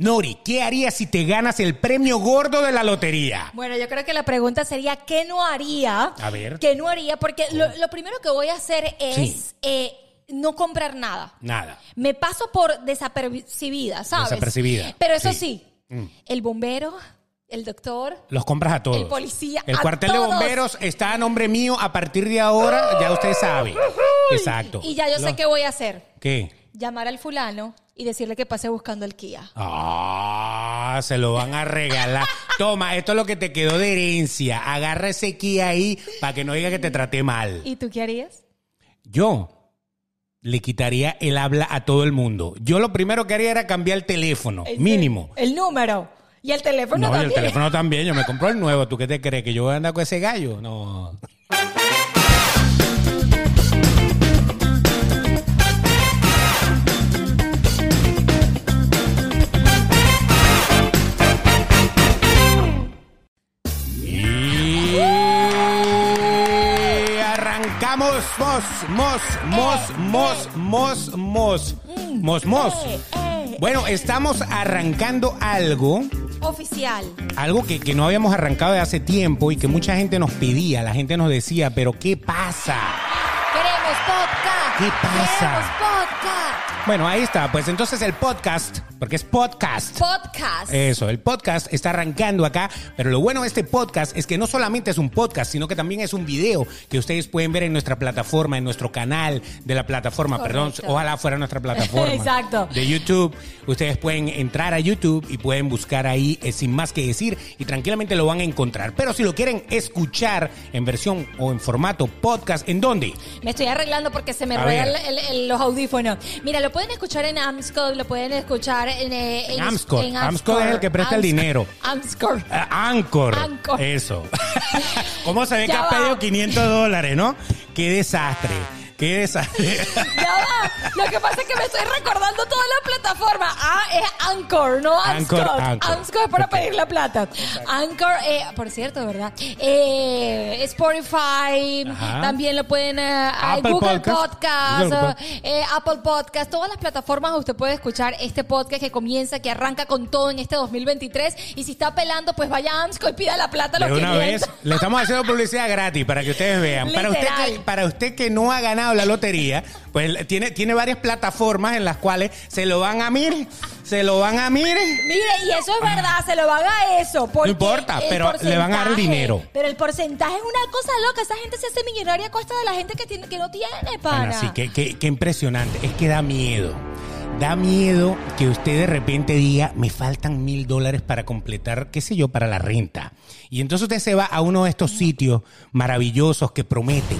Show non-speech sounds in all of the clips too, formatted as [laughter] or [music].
Nori, ¿qué harías si te ganas el premio gordo de la lotería? Bueno, yo creo que la pregunta sería, ¿qué no haría? A ver. ¿Qué no haría? Porque lo, lo primero que voy a hacer es Sí. eh, no comprar nada. Nada. Me paso por desapercibida, ¿sabes? Desapercibida, Pero eso sí. Mm. el bombero, el doctor, Los compras a todos. El policía, El a cuartel de bomberos está a nombre mío a partir de ahora, ya usted sabe. Exacto. y ya yo sé qué voy a hacer. ¿Qué? Llamar al fulano y decirle que pase buscando el Kia. Ah, se lo van a regalar. [laughs] Toma, esto es lo que te quedó de herencia. Agarra ese Kia ahí para que no diga que te traté mal. ¿Y tú qué harías? Yo le quitaría el habla a todo el mundo. Yo lo primero que haría era cambiar el teléfono, ¿En mínimo. El número. Y el teléfono No, y el también. teléfono también. Yo me [laughs] compro el nuevo. ¿Tú qué te crees? ¿Que yo voy a andar con ese gallo? No. Arrancamos mos, mos, mos, mos, mos, mos, mos, mos. Eh, Bueno, estamos arrancando algo Oficial. algo que, que no habíamos arrancado de hace tiempo y que mucha gente nos pedía, la gente nos decía, pero ¿qué pasa? Queremos podcast. ¿Qué pasa? Queremos podcast. Bueno, ahí está, pues entonces el podcast, porque es podcast. Podcast. Eso, el podcast está arrancando acá, pero lo bueno de este podcast es que no solamente es un podcast, sino que también es un video que ustedes pueden ver en nuestra plataforma, en nuestro canal de la plataforma, Correcto. perdón, ojalá fuera nuestra plataforma. [laughs] Exacto. De YouTube. Ustedes pueden entrar a YouTube y pueden buscar ahí eh, sin más que decir y tranquilamente lo van a encontrar. Pero si lo quieren escuchar en versión o en formato podcast, ¿en dónde? Me estoy arreglando porque se me ruedan los audífonos. Mira, lo pueden escuchar en Amscor, lo pueden escuchar en... eh, En es el que presta el dinero. Amscor. Ah, Anchor. Anchor. Eso. [laughs] ¿Cómo se ve que has va. pedido 500 dólares, no? Qué desastre. Qué. [laughs] Ya va. Lo que pasa es que me estoy recordando toda la plataforma. Ah, es Anchor, no Anchor. Anchor. Es para pedir la plata. Anchor, eh, por cierto, ¿verdad? Eh, Spotify, Ajá. también lo pueden... eh, Apple Google Podcast. Podcast, Google Podcast. eh, Apple Podcast, todas las plataformas usted puede escuchar este podcast que comienza, que arranca con todo en este 2023. Y si está apelando, pues vaya a Amscor y pida la plata a los De una 500. vez, le estamos haciendo publicidad gratis para que ustedes vean. Para usted, Literal. que, para usted que no ha ganado la lotería, pues tiene, tiene varias plataformas en las cuales se lo van a mire, se lo van a mire. Mire, y eso es verdad, se lo van a eso. Porque importa, pero le van a dar dinero. Pero el porcentaje es una cosa loca. Esa gente se hace millonaria a costa de la gente que, tiene, que no tiene, pana. Bueno, sí, qué, qué- qué impresionante. Es que da miedo. Da miedo que usted de repente diga, me faltan mil dólares para completar, qué sé yo, para la renta. Y entonces usted se va a uno de estos sitios maravillosos que prometen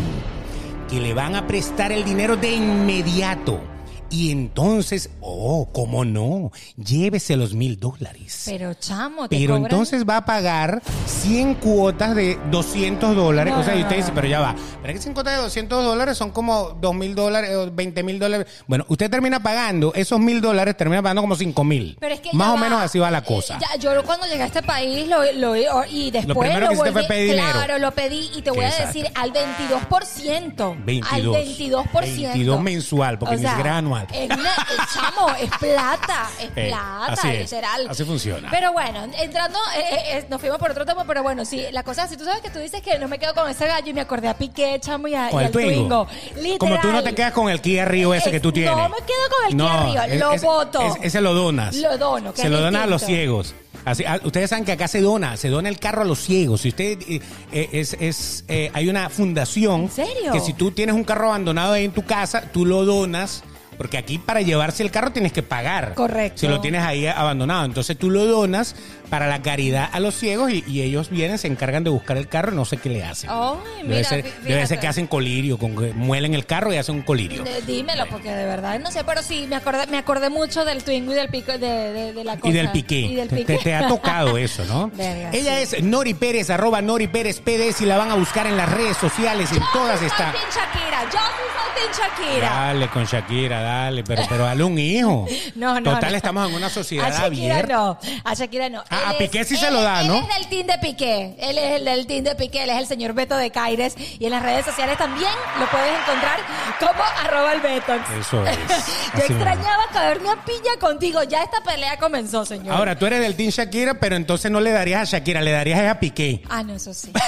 que le van a prestar el dinero de inmediato. Y entonces, oh, ¿cómo no? Llévese los mil dólares. Pero chamo, te Pero cobran- entonces va a pagar 100 cuotas de 200 dólares. No, o sea, y usted dice, pero ya va. Pero es que 100 cuotas de 200 dólares son como 2 mil dólares o 20 mil dólares. Bueno, usted termina pagando esos mil dólares, termina pagando como 5 mil. Pero es que Más o va. menos así va la Eh, cosa. ya, yo cuando llegué a este país lo, lo- y después primero que hiciste fue volví- pedir dinero. Claro, lo pedí y te voy a desastre. decir al 22%. 22. Al 22%. 22 mensual, porque ni siquiera anual. Es una, eh, chamo, es plata, es [laughs] Eh, plata, así es, literal. así funciona. Pero bueno, entrando, eh, eh, eh, nos fuimos por otro tema, pero bueno, sí, la cosa si tú sabes que tú dices que no me quedo con ese gallo y me acordé a Piqué, chamo, y, a, y Con el al Twingo. Literal. Como tú no te quedas con el Kia Río ese Es- que tú tienes. no me quedo con el Kia Rio, lo ese- boto. ese- ese lo donas. Lo dono, que Se es lo donas a los distinto. ciegos. Así, ah, ustedes saben que acá se dona, se dona el carro a los ciegos. Si usted eh, eh, es, es eh, hay una fundación ¿En serio? que si tú tienes un carro abandonado ahí en tu casa, tú lo donas. Porque aquí para llevarse el carro tienes que pagar. Correcto. Si lo tienes ahí abandonado. Entonces tú lo donas para la caridad a los ciegos y, y ellos vienen, se encargan de buscar el carro y no sé qué le hacen. Ay, debe, mira, ser, fí- debe ser que hacen colirio, con que muelen el carro y hacen un colirio. De- dímelo, porque de verdad no sé, pero sí, me acordé, me acordé mucho del Twingo y del pico, de, de, de la cosa. Y del piqué. Y del Te- piqué. Te, te ha tocado eso, ¿no? [laughs] Verga, Ella sí. es Nori Pérez, arroba Nori Pérez PD, si la van a buscar en las redes sociales, en Yo todas sí está. Shakira, yo soy Shakira? Dale con Shakira, dale, pero, pero dale un hijo. [laughs] No, no. Total, no. estamos en una A sociedad Shakira abierta. no. A Shakira no. Ah, A Piqué sí se lo da, ¿no? Él es del team de Piqué. Él es el del team de Piqué. Él es el señor Beto de Caires. Y en las redes sociales también lo puedes encontrar como arroba el Betox. Eso es. [laughs] Yo Así extrañaba caerme a piña contigo. Ya esta pelea comenzó, señor. Ahora, tú eres del Team Shakira, pero entonces no le darías a Shakira, le darías a Piqué. Ah, no, eso sí. [laughs]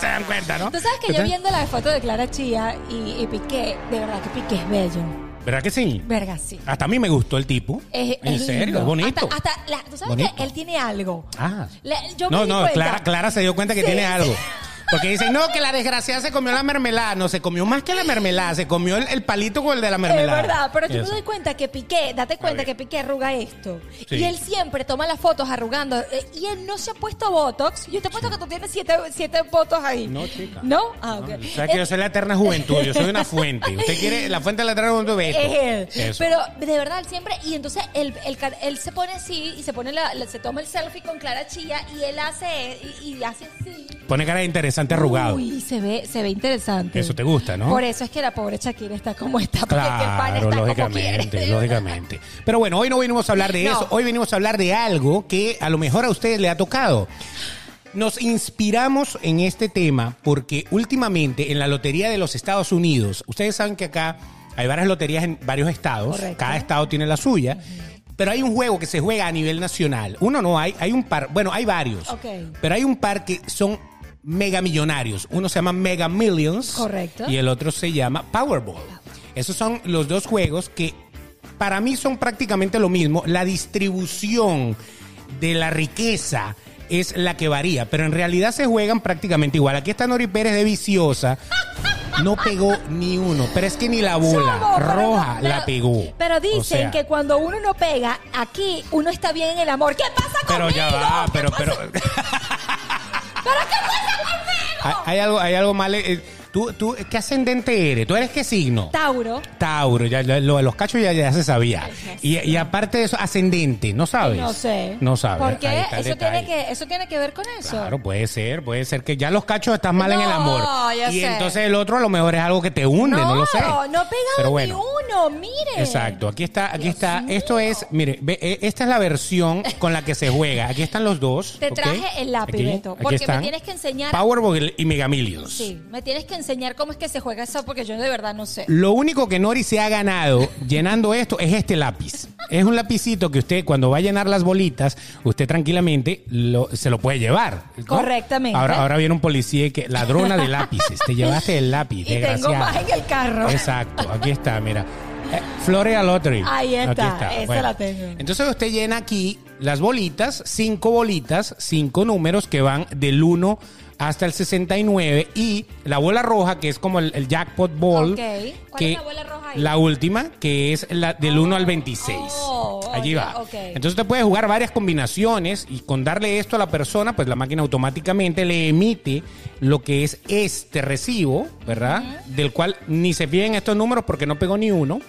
Se dan cuenta, ¿no? Tú sabes que yo viendo la foto de Clara Chía y, y Piqué, de verdad que Piqué es bello. ¿Verdad que sí? Verga, sí. Hasta a mí me gustó el tipo. Es, en es serio, lindo. es bonito. Hasta, hasta la- tú sabes Bonito. que él tiene algo. Ah. Yo me no, di no. Clara, Clara se dio cuenta que Sí, tiene algo. [laughs] Porque dicen, no, que la desgraciada se comió la mermelada. No, se comió más que la mermelada. Se comió el, el palito con el de la Es mermelada. verdad, pero me Eso. doy cuenta que Piqué, date cuenta que Piqué arruga esto. Sí. Y él siempre toma las fotos arrugando. eh, Y él no se ha puesto Botox. Yo te he puesto que tú tienes siete, siete fotos ahí. No, chica. ¿No? Ah, ok. No, sabes que yo soy la eterna juventud, yo soy una [laughs] fuente. Usted quiere la fuente de la eterna juventud, ve esto. Es él. Eso. Pero de verdad, él siempre. Y entonces él, él, ca- él se pone así y se pone la, la- se toma el selfie con Clara Chía y él hace. Y, y hace así. Pone cara de arrugado. Uy, se ve, se ve interesante. Eso te gusta, ¿no? Por eso es que la pobre Shakira está como está. Claro, está como lógicamente, quiere. lógicamente. Pero bueno, hoy no venimos a hablar de No. eso, hoy venimos a hablar de algo que a lo mejor a ustedes le ha tocado. Nos inspiramos en este tema porque últimamente en la Lotería de los Estados Unidos, ustedes saben que acá hay varias loterías en varios estados, Correcto. cada estado tiene la suya, pero hay un juego que se juega a nivel nacional. Uno no hay, hay un par, bueno, hay varios, Ok. pero hay un par que son mega millonarios. Uno se llama Mega Millions Correcto. y el otro se llama Powerball. Esos son los dos juegos que para mí son prácticamente lo mismo. La distribución de la riqueza es la que varía, pero en realidad se juegan prácticamente igual. Aquí está Nori Pérez de Viciosa. No pegó ni uno, pero es que ni la bola pero roja pero- la pegó. Pero dicen O sea, que cuando uno no pega, aquí uno está bien en el amor. ¿Qué pasa Pero conmigo? ya va, ¿Qué pero, pero. [laughs] ¿Pero qué pasa conmigo? hay, hay algo, hay algo mal. eh, ¿Tú, tú, ¿Qué ascendente eres? ¿Tú eres qué signo? Tauro. Tauro, ya, ya- lo de los cachos ya, ya se sabía. Y, y aparte de eso, ascendente, ¿no sabes? No sé. No sabes. ¿Por qué? Eso tiene, que, eso tiene que ver con eso. Claro, puede ser, puede ser que ya los cachos están mal en el amor. ya y sé. entonces el otro a lo mejor es algo que te hunde, no, lo sé. No, no pegado Pero ni bueno. uno, mire. Exacto, aquí está, aquí Dios está. mío. Esto es, mire, ve, eh, esta es la versión con la que se juega. Aquí están los dos. Te traje el lápiz, Beto, porque me tienes que enseñar- Powerball y Mega Millions. Sí, me tienes que enseñar cómo es que se juega eso porque yo de verdad no sé. Lo único que Nori se ha ganado llenando esto es este lápiz. Es un lapicito que usted cuando va a llenar las bolitas, usted tranquilamente lo- se lo puede llevar. ¿no? Correctamente. Ahora, ahora viene un policía que ladrona de lápices. Te [laughs] llevaste el lápiz, Y tengo más en el carro. Exacto, aquí está, mira. Eh, Florea Lottery. Ahí está, Aquí esa la tengo. Entonces usted llena aquí las bolitas, cinco bolitas, cinco números que van del 1 hasta el 69 y la bola roja que es como el, el jackpot ball. ¿Cuál que es la bola roja ahí? La última que es la del 1 al 26. Oh, Allí va. Entonces usted puede jugar varias combinaciones y con darle esto a la persona, pues la máquina automáticamente le emite lo que es este recibo, ¿verdad? Del cual ni se piden estos números porque no pegó ni uno.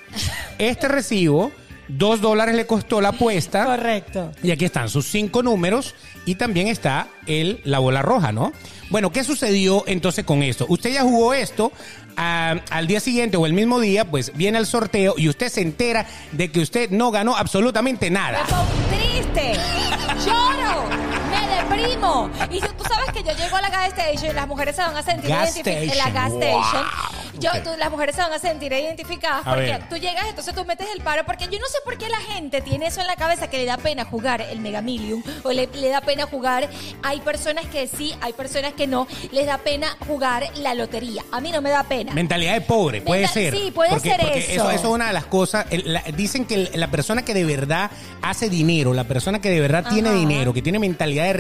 Este recibo, dos dólares le costó la apuesta. Correcto. Y aquí están sus cinco números y también está el, la bola roja, ¿no? Bueno, ¿qué sucedió entonces con esto? Usted ya jugó esto, ah, al día siguiente o el mismo día, pues viene el sorteo y usted se entera de que usted no ganó absolutamente Me nada. triste, lloro, me deprimo. Y si tú sabes que yo llego a la gas station y las mujeres se van a sentir Gas identificadas. En la station, gas wow. station. Yo, Ok. tú- las mujeres se van a sentir identificadas A porque ver. tú llegas, entonces tú metes el paro. Porque yo no sé por qué la gente tiene eso en la cabeza que le da pena jugar el Mega Million o le, le da pena jugar. Hay personas que sí, hay personas que no. Les da pena jugar la lotería. A mí no me da pena. Mentalidad de pobre, puede Mental- ser. sí, puede ser eso. eso. Eso es una de las cosas. el- la- dicen que el- la persona que de verdad hace dinero, la persona que de verdad tiene Ajá. dinero, que tiene mentalidad de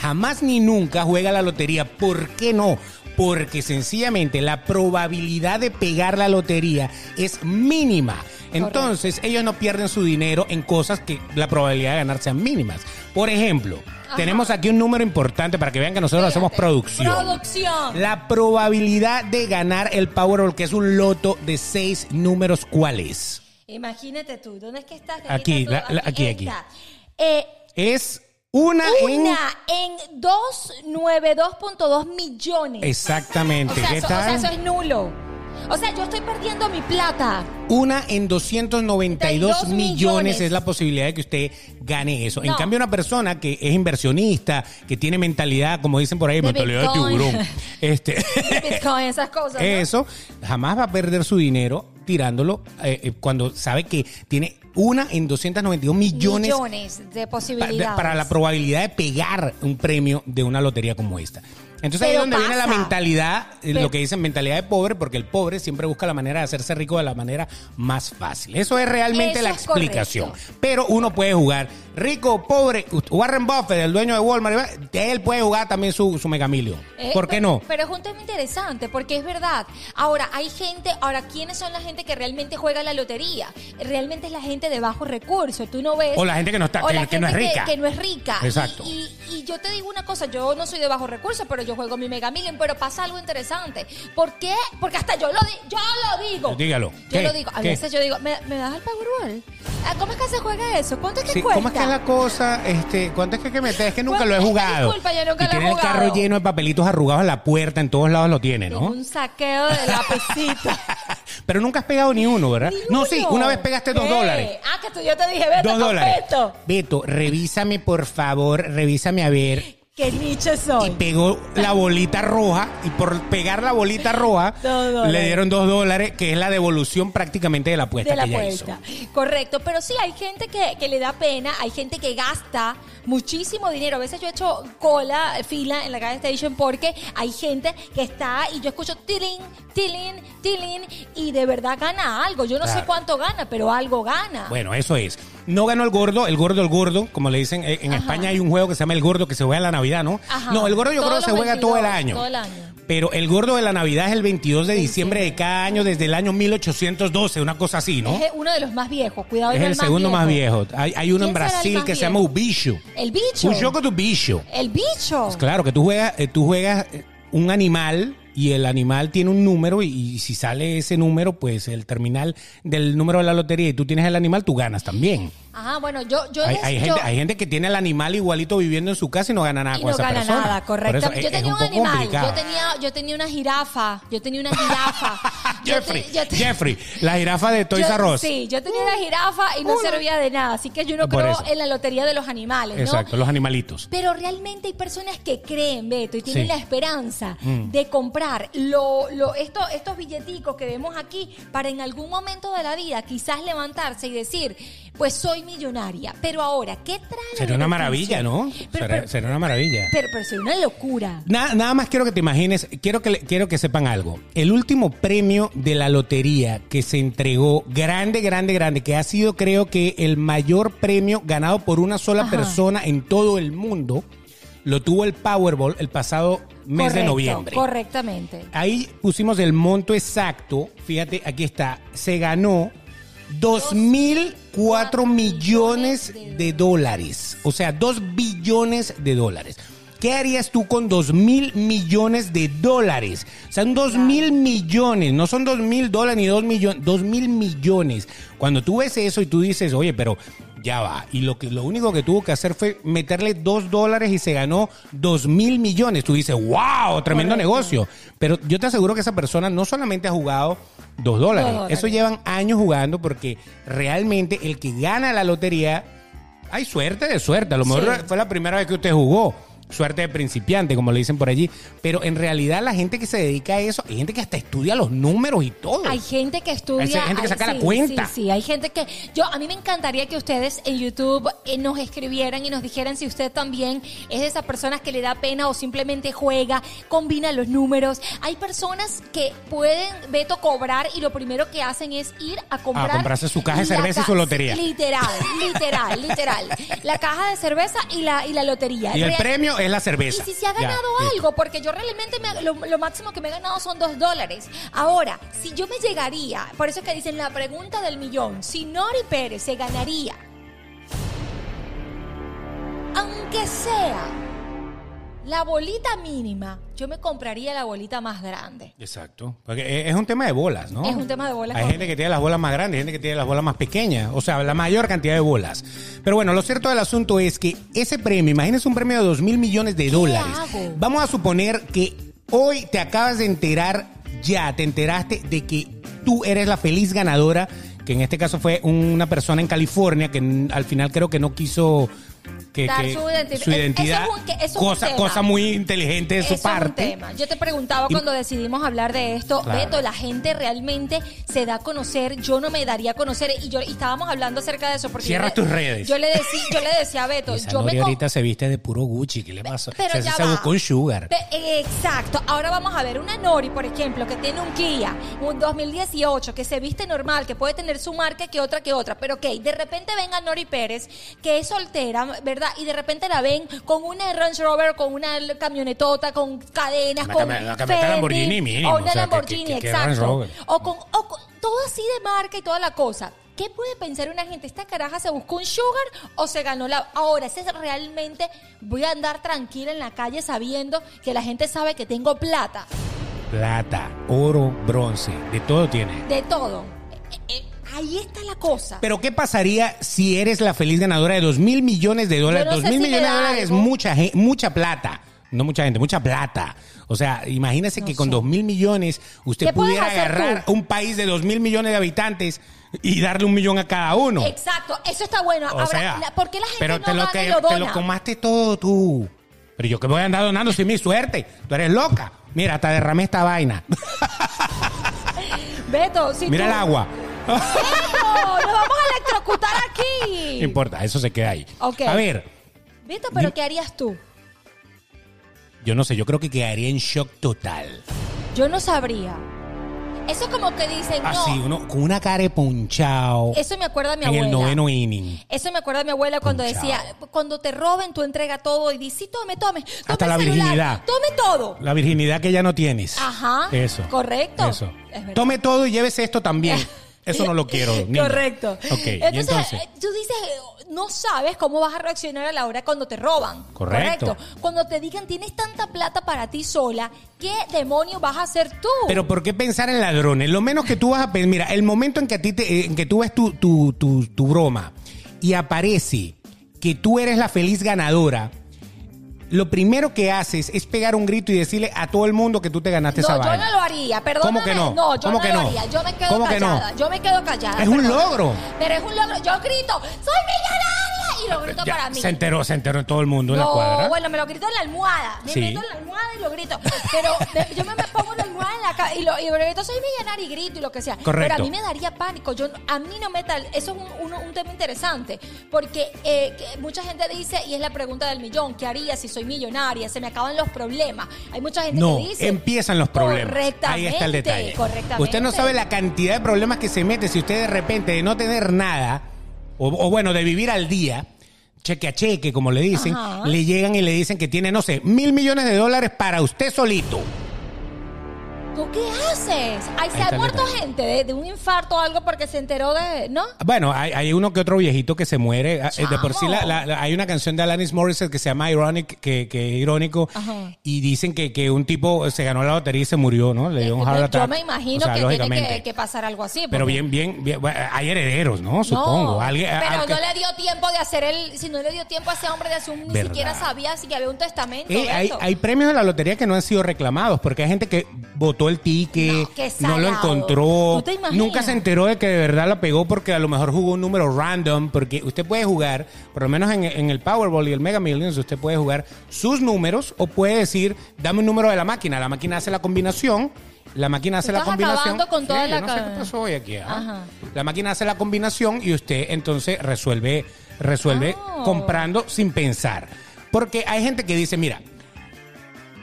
jamás ni nunca juega la lotería. ¿Por qué no? Porque sencillamente la probabilidad de pegar la lotería es mínima. Entonces ellos no pierden su dinero en cosas que la probabilidad de ganar sean mínimas. Por ejemplo, Ajá. tenemos aquí un número importante para que vean que nosotros hacemos producción. Producción. La probabilidad de ganar el Powerball, que es un loto de seis números, ¿cuál es? Imagínate tú, ¿dónde es que estás? Aquí, está la- aquí, aquí. está. Eh, Es una, una en 292.2 millones. en... Exactamente. o sea, ¿Qué eso, o sea, tal? eso es nulo. O sea, yo estoy perdiendo mi plata. Una en 292 32 millones. millones. es la posibilidad de que usted gane eso. En cambio, una persona que es inversionista, que tiene mentalidad, como dicen por ahí, De mentalidad de Bitcoin. tiburón, [laughs] este, Bitcoin, esas cosas. ¿no? eso jamás va a perder su dinero tirándolo eh, eh, cuando sabe que tiene una en 292 millones Millones de posibilidades. de- para la probabilidad de pegar un premio de una lotería como esta. Entonces ahí es donde viene la mentalidad, eh, Pero- lo que dicen mentalidad de pobre, porque el pobre siempre busca la manera de hacerse rico de la manera más fácil. Eso es realmente Eso la es explicación. correcto. Pero uno puede jugar rico, pobre, Warren Buffett, el dueño de Walmart, él puede jugar también su, su Mega Million. Eh, ¿Por qué pero- no? Pero es un tema interesante, porque es verdad. Ahora, hay gente, ahora, ¿quiénes son la gente que realmente juega la lotería? Realmente es la gente de bajos recursos. Tú no ves. O la gente que no está- que- que no es rica. Que, no es rica. Exacto. Y, y- y yo te digo una cosa, yo no soy de bajos recursos, pero yo juego mi Mega Million, pero pasa algo interesante. ¿Por qué? Porque hasta yo lo digo, yo lo digo. Dígalo. Yo ¿Qué? lo digo. A ¿Qué? veces yo digo, ¿me, me das el Powerball? Ah, ¿Cómo es que se juega eso? ¿Cuánto es que Sí, cuesta? ¿Cómo es que es la cosa? Este, ¿Cuánto es que hay que meter? Es que nunca lo he jugado. disculpa, yo nunca y lo he tiene el carro jugado. lleno de papelitos arrugados en la puerta, en todos lados lo tiene, ¿no? un saqueo de la pesita. [laughs] Pero nunca has pegado ni uno, ¿verdad? Ni no, uno. sí, una vez pegaste dos dólares. Ah, que tú, yo te dije, vete Dos dólares. Beto. Beto, revísame por favor, revísame a ver. Qué niche Y soy. pegó la bolita roja y por pegar la bolita roja [laughs] le dieron dos dólares, que es la devolución prácticamente de la apuesta de la que ella hizo. puerta. Correcto, pero sí hay gente que, que le da pena, hay gente que gasta muchísimo dinero. A veces yo he hecho cola, fila en la gas station porque hay gente que está y yo escucho tilín, tilín, tilín y de verdad gana algo. Yo no sé cuánto gana, pero algo gana. Bueno, eso es. No ganó el gordo, el gordo, el gordo, como le dicen. eh, En Ajá. España hay un juego que se llama el gordo que se juega en la Navidad, ¿no? Ajá. No, el gordo yo Todos creo que se juega todo el 22, año. todo el año. Pero el gordo de la Navidad es el 22 de diciembre de cada año desde el año 1812, una cosa así, ¿no? Es uno de los más viejos, cuidado. Es no el segundo más viejo. Hay, hay uno en ¿Quién será el Brasil que se llama Ubicho. El bicho. Un juego de bicho. El bicho. Pues claro, que tú juegas, eh, tú juegas eh, un animal y el animal tiene un número y, si sale ese número, pues el terminal del número de la lotería y tú tienes el animal, tú ganas también. Ajá, bueno, yo, yo, Hay, les- hay yo- gente, hay gente que tiene el animal igualito viviendo en su casa y no gana nada y con no esa gana persona. nada, correcto. eso Yo es- es tenía un, animal, complicado. yo tenía, yo tenía una jirafa, yo tenía una jirafa. [laughs] Jeffrey, te- yo te- Jeffrey, la jirafa de Toys R Us. Sí, yo tenía una jirafa y no servía de nada, así que yo no Por creo eso. en la lotería de los animales, ¿no? Exacto, los animalitos. Pero realmente hay personas que creen, Beto, y tienen Sí. la esperanza Mm. de comprar lo, lo, esto, estos billeticos que vemos aquí para en algún momento de la vida quizás levantarse y decir, pues soy millonaria. Pero ahora, ¿qué trae Sería una maravilla, ¿no? Pero, sería, pero, una maravilla. pero, pero sería una locura. Nada, nada más quiero que te imagines, quiero que, quiero que sepan algo. El último premio de la lotería que se entregó, grande, grande, grande, que ha sido creo que el mayor premio ganado por una sola Ajá. persona en todo el mundo, lo tuvo el Powerball el pasado mes de noviembre. Correctamente. Ahí pusimos el monto exacto, fíjate, aquí está, se ganó 2.004 millones de dólares, o sea, 2 billones de dólares. ¿Qué harías tú con 2 mil millones de dólares? O sea, son 2 mil millones, no son 2 mil dólares ni 2 millones, 2 mil millones. Cuando tú ves eso y tú dices, oye, pero ya va. Y lo, que, lo único que tuvo que hacer fue meterle 2 dólares y se ganó 2 mil millones. Tú dices, wow, tremendo Correcto. negocio. Pero yo te aseguro que esa persona no solamente ha jugado 2 dólares, Dos dólares. eso llevan años jugando porque realmente el que gana la lotería, hay suerte de suerte. A lo mejor Sí. fue la primera vez que usted jugó. Suerte de principiante, como le dicen por allí. Pero en realidad la gente que se dedica a eso, hay gente que hasta estudia los números y todo. Hay gente que estudia. Hay gente que saca la cuenta. Sí, sí, hay gente que. Yo, a mí me encantaría que ustedes en YouTube eh, nos escribieran y nos dijeran si usted también es de esas personas que le da pena o simplemente juega, combina los números. Hay personas que pueden, Beto, cobrar y lo primero que hacen es ir a comprar. comprarse su caja de cerveza y su lotería. Literal, literal, literal. La caja de cerveza y la, y la lotería. y el Real- premio es la cerveza. y si se ha ganado algo, porque yo realmente me- lo, lo máximo que me he ganado son dos dólares. Ahora, si yo me llegaría, por eso es que dicen la pregunta del millón, si Nori Pérez se ganaría, aunque sea la bolita mínima, yo me compraría la bolita más grande. Exacto. Porque es- es un tema de bolas, ¿no? Es un tema de bolas, Hay gente que tiene las bolas más grandes, hay gente que tiene las bolas más pequeñas. O sea, la mayor cantidad de bolas. Pero bueno, lo cierto del asunto es que ese premio, imagínense un premio de 2 mil millones de dólares. hago? Vamos a suponer que hoy te acabas de enterar ya te enteraste de que tú eres la feliz ganadora, que en este caso fue una persona en California que al final creo que no quiso que, Dar que- su identi- su eso es identidad, un- que eso es un tema. cosa muy inteligente de su Eso es un parte. tema. Yo te preguntaba Y- cuando decidimos hablar de esto, Claro. Beto, la gente realmente se da a conocer, yo no me daría a conocer y yo y estábamos hablando acerca de eso porque Cierra le- tus redes. Yo le decía, yo le decía a [laughs] Beto, yo me ahorita se viste de puro Gucci, ¿qué le pasó? pero se, ya se buscó un sugar. Pe- Exacto. Ahora vamos a ver una Nori, por ejemplo, que tiene un Kia, un 2018, que se viste normal, que puede tener su marca que otra que otra. Pero ok, de repente ven a Nori Pérez, que es soltera, ¿verdad? Y de repente la ven con una Range Rover, con una camionetota, con cadenas, Una con una camioneta Lamborghini mínimo, O una o sea, que- Lamborghini, que- que- que Range exacto. O con, o con todo así de marca y toda la cosa. ¿Qué puede pensar una gente? ¿Esta caraja se buscó un sugar o se ganó la... Ahora, es realmente voy a andar tranquila en la calle sabiendo que la gente sabe que tengo plata. Plata, oro, bronce, de todo tiene. De todo. Eh, eh, ahí está la cosa. Pero ¿qué pasaría si eres la feliz ganadora de dos mil millones de dólares? No Dos mil si millones de dólares es mucha, mucha plata. No mucha gente, mucha plata. O sea, imagínese No que con dos mil millones usted ¿Qué puedes pudiera agarrar tú? un país de dos mil millones de habitantes y darle un millón a cada uno. Exacto, eso está bueno. O Ahora, sea, la- ¿por qué la gente pero no te lo, que, te lo comaste todo tú. Pero yo que voy a andar donando sin mi suerte. Tú eres loca. Mira, hasta derramé esta vaina. Beto, si Mira tú- el agua. ¡Nos vamos a electrocutar aquí! No importa, eso se queda ahí. Ok. A ver, Beto, ¿pero qué harías tú? yo no sé, yo creo que quedaría en shock total. Yo no sabría. Eso es como que dicen, no. Así, uno con una cara de Eso me acuerda de mi en abuela. el noveno inning. Eso me acuerda de mi abuela cuando decía, cuando te roben, tú entrega todo y dices, sí, tome, tome. tome Hasta el la celular, virginidad. Tome todo. La virginidad que ya no tienes. Ajá. Eso. Correcto. Eso. Es verdad. Tome todo y llévese esto también. [laughs] Eso no lo quiero. [laughs] niña. Correcto. Entonces, entonces. eh, tú dices, eh, no sabes cómo vas a reaccionar a la hora cuando te roban. Correcto. Cuando te digan, tienes tanta plata para ti sola, ¿qué demonios vas a hacer tú? Pero ¿por qué pensar en ladrones? Lo menos que tú vas a pensar, mira, el momento en que a ti te, en que tú ves tu, tu, tu, tu broma y aparece que tú eres la feliz ganadora, lo primero que haces es pegar un grito y decirle a todo el mundo que tú te ganaste no, esa yo vaina. no lo haría, perdóname. ¿Cómo que no? No, yo ¿Cómo no que lo no? haría. Yo me quedo ¿Cómo que no? callada. Yo me quedo callada. Es un logro. Pero es un logro. Yo grito, ¡soy millonaria! Y lo grito Ya, para mí. se enteró, se enteró en todo el mundo en la cuadra. bueno, me lo grito en la almohada. Me Sí. meto en la almohada y lo grito. Pero me- yo me, me pongo en la almohada en la ca- y, lo, y grito, soy millonario y grito y lo que sea. Correcto. Pero a mí me daría pánico. Yo, a mí no me tal. Eso es un, un- un tema interesante. Porque eh, que mucha gente dice, y es la pregunta del millón, ¿qué haría si soy millonaria? Se me acaban los problemas. Hay mucha gente No, que dice. empiezan los problemas. Correctamente. Ahí está el detalle. Correctamente. Usted no sabe la cantidad de problemas que se mete si usted de repente de no tener nada, o, o bueno, de vivir al día, cheque a cheque, como le dicen, Ajá. le llegan y le dicen que tiene, no sé, mil millones de dólares para usted solito. ¿Tú qué haces? Se ha muerto gente de, de un infarto o algo porque se enteró de. ¿No? Bueno, hay, hay uno que otro viejito que se muere. Ah, De por sí, la- Chamo. la- la- hay una canción de Alanis Morissette que se llama Ironic, que, que irónico, Ajá. y dicen que, que un tipo se ganó la lotería y se murió, ¿no? Le dio un heart attack. Yo me imagino O sea, que tiene que, que pasar algo así. Pero bien, bien, bien, hay herederos, ¿no? Supongo. No, Alguien, pero al- no le dio tiempo de hacer el. Si no le dio tiempo a ese hombre de hacer un. Ni siquiera sabía si que había un testamento. Eh, hay, hay premios de la lotería que no han sido reclamados porque hay gente que votó el ticket, No, lo encontró, nunca se enteró de que de verdad la pegó porque a lo mejor jugó un número random, porque usted puede jugar, por lo menos en, en el Powerball y el Mega Millions, usted puede jugar sus números o puede decir, dame un número de la máquina, la máquina hace la combinación. La máquina hace la combinación. con toda Sí, la yo no sé ca- qué pasó hoy aquí. Ajá. La máquina hace la combinación y usted entonces resuelve, resuelve Oh. comprando sin pensar. Porque hay gente que dice, mira,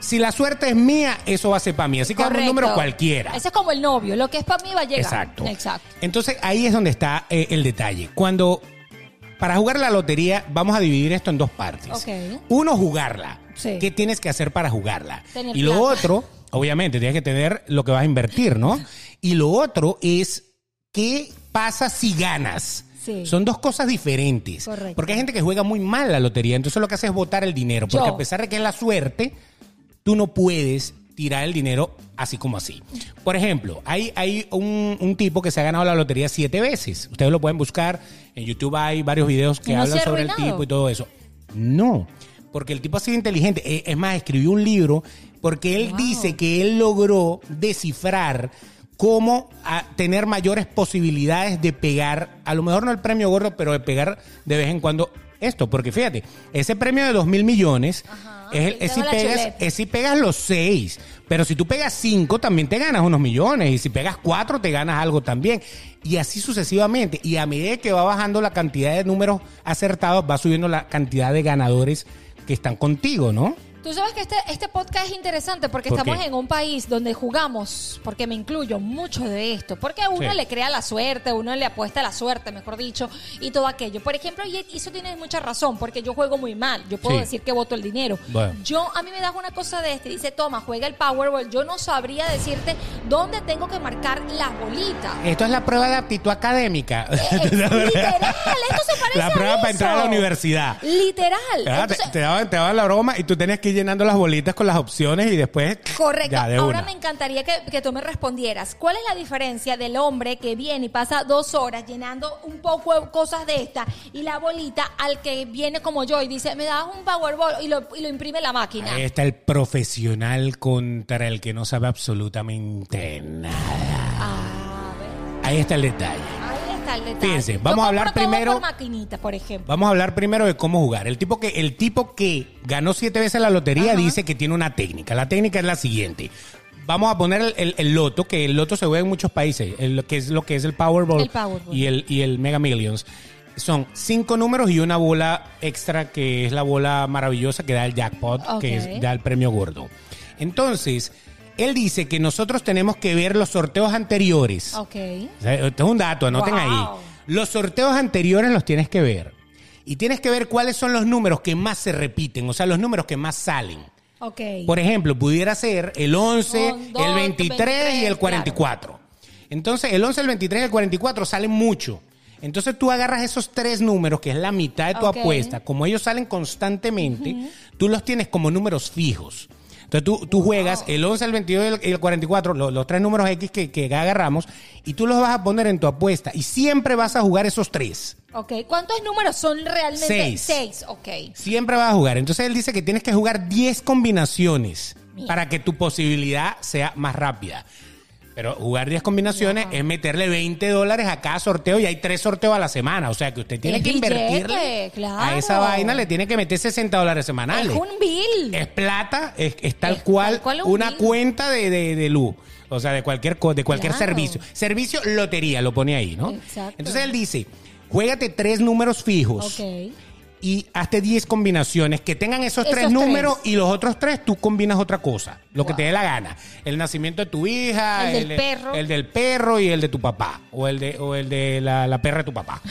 si la suerte es mía, eso va a ser para mí. Así que dame un número cualquiera. Ese es como el novio. Lo que es para mí va a llegar. Exacto. Exacto. Entonces ahí es donde está eh, el detalle. Cuando para jugar la lotería vamos a dividir esto en dos partes. Ok. Uno, jugarla. Sí. ¿Qué tienes que hacer para jugarla? Tener y lo otro, obviamente, tienes que tener lo que vas a invertir, ¿no? [laughs] Y lo otro es qué pasa si ganas. Sí. Son dos cosas diferentes. Correcto. Porque hay gente que juega muy mal la lotería, entonces lo que hace es botar el dinero. Porque Yo. a pesar de que es la suerte, tú no puedes tirar el dinero así como así. Por ejemplo, hay, hay un, un tipo que se ha ganado la lotería siete veces. Ustedes lo pueden buscar. En YouTube hay varios videos que ¿Y no hablan sobre el tipo y todo eso. No, porque el tipo ha sido inteligente. Eh, Es más, escribió un libro porque él Wow. dice que él logró descifrar cómo a- tener mayores posibilidades de pegar, a lo mejor no el premio gordo, pero de pegar de vez en cuando esto. Porque fíjate, ese premio de dos mil millones Ajá, es, si pegas, es si pegas los seis. Pero si tú pegas cinco, también te ganas unos millones. Y si pegas cuatro, te ganas algo también. Y así sucesivamente. Y a medida que va bajando la cantidad de números acertados, va subiendo la cantidad de ganadores que están contigo, ¿no? Tú sabes que este, este podcast es interesante porque ¿Por estamos qué? en un país donde jugamos, porque me incluyo mucho de esto, porque uno Sí. le crea la suerte, uno le apuesta a la suerte, mejor dicho, y todo aquello. Por ejemplo, y eso tienes mucha razón, porque yo juego muy mal, yo puedo Sí. decir que voto el dinero. Bueno. Yo, a mí me das una cosa de este, dice, toma, juega el Powerball, yo no sabría decirte dónde tengo que marcar las bolitas. Esto es la prueba de aptitud académica. Eh, [laughs] literal, esto se parece La prueba a para entrar a la eso. universidad. Literal. Ah, te, te daban, te daban la broma y tú tenías que ir llenando las bolitas con las opciones y después. Correcto. Ya, de Ahora una. me encantaría que, que tú me respondieras. ¿Cuál es la diferencia del hombre que viene y pasa dos horas llenando un poco de cosas de esta y la bolita al que viene como yo y dice, me das un Powerball y lo, y lo imprime la máquina? Ahí está el profesional contra el que no sabe absolutamente nada. A ver, Ahí está el detalle. Ahí está el detalle. Fíjense, vamos a hablar primero- por maquinita, por ejemplo. Vamos a hablar primero de cómo jugar. El tipo que, el tipo que ganó siete veces la lotería Ajá. dice que tiene una técnica. La técnica es la siguiente. Vamos a poner el, el- el loto, que el loto se juega en muchos países, el- que es lo que es el Powerball, El Powerball. y el y el Mega Millions. Son cinco números y una bola extra que es la bola maravillosa que da el jackpot, que es, da el premio gordo. Entonces, él dice que nosotros tenemos que ver los sorteos anteriores. Ok. Esto es un dato, anoten Wow. ahí. Los sorteos anteriores los tienes que ver. Y tienes que ver cuáles son los números que más se repiten, o sea, los números que más salen. Ok. Por ejemplo, pudiera ser el 11, Un, dos, el 23 y el claro. 44. Entonces, el 11, el 23 y el 44 salen mucho. Entonces tú agarras esos tres números, que es la mitad de tu apuesta, como ellos salen constantemente, tú los tienes como números fijos. Entonces tú, tú juegas el 11, el 22 y el, y el 44, lo- los, tres números X que, que agarramos, y tú los vas a poner en tu apuesta. Y siempre vas a jugar esos tres. Ok. ¿Cuántos números son realmente? Seis. Seis. Ok. Siempre vas a jugar. Entonces él dice que tienes que jugar 10 combinaciones Mira. para que tu posibilidad sea más rápida. Pero jugar 10 combinaciones es meterle 20 dólares a cada sorteo y hay tres sorteos a la semana. O sea que usted tiene que billete, invertirle claro. a esa vaina, le tiene que meter 60 dólares semanales. Es un bill. Es plata, es, es tal Es cual, tal cual un una bill. cuenta de, de, de luz. O sea, de cualquier, de cualquier Claro. servicio. Servicio, lotería, lo pone ahí, ¿no? Exacto. Entonces él dice, juégate tres números fijos Ok. Y hazte 10 combinaciones que tengan esos, Esos tres tres. números y los otros tres tú combinas otra cosa, lo que te dé la gana. El nacimiento de tu hija, El del de- perro. el del perro y el de tu papá o el de o el de la, la perra de tu papá.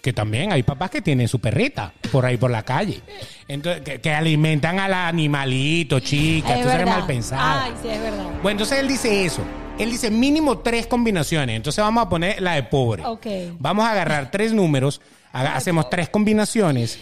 Que también hay papás que tienen su perrita por ahí por la calle. Entonces, que, que alimentan al animalito, chica. Es Tú eres mal pensado. Ay, sí, es verdad. Bueno, entonces él dice eso. Él dice mínimo tres combinaciones. Entonces vamos a poner la de pobre. Ok. Vamos a agarrar tres números, hacemos tres combinaciones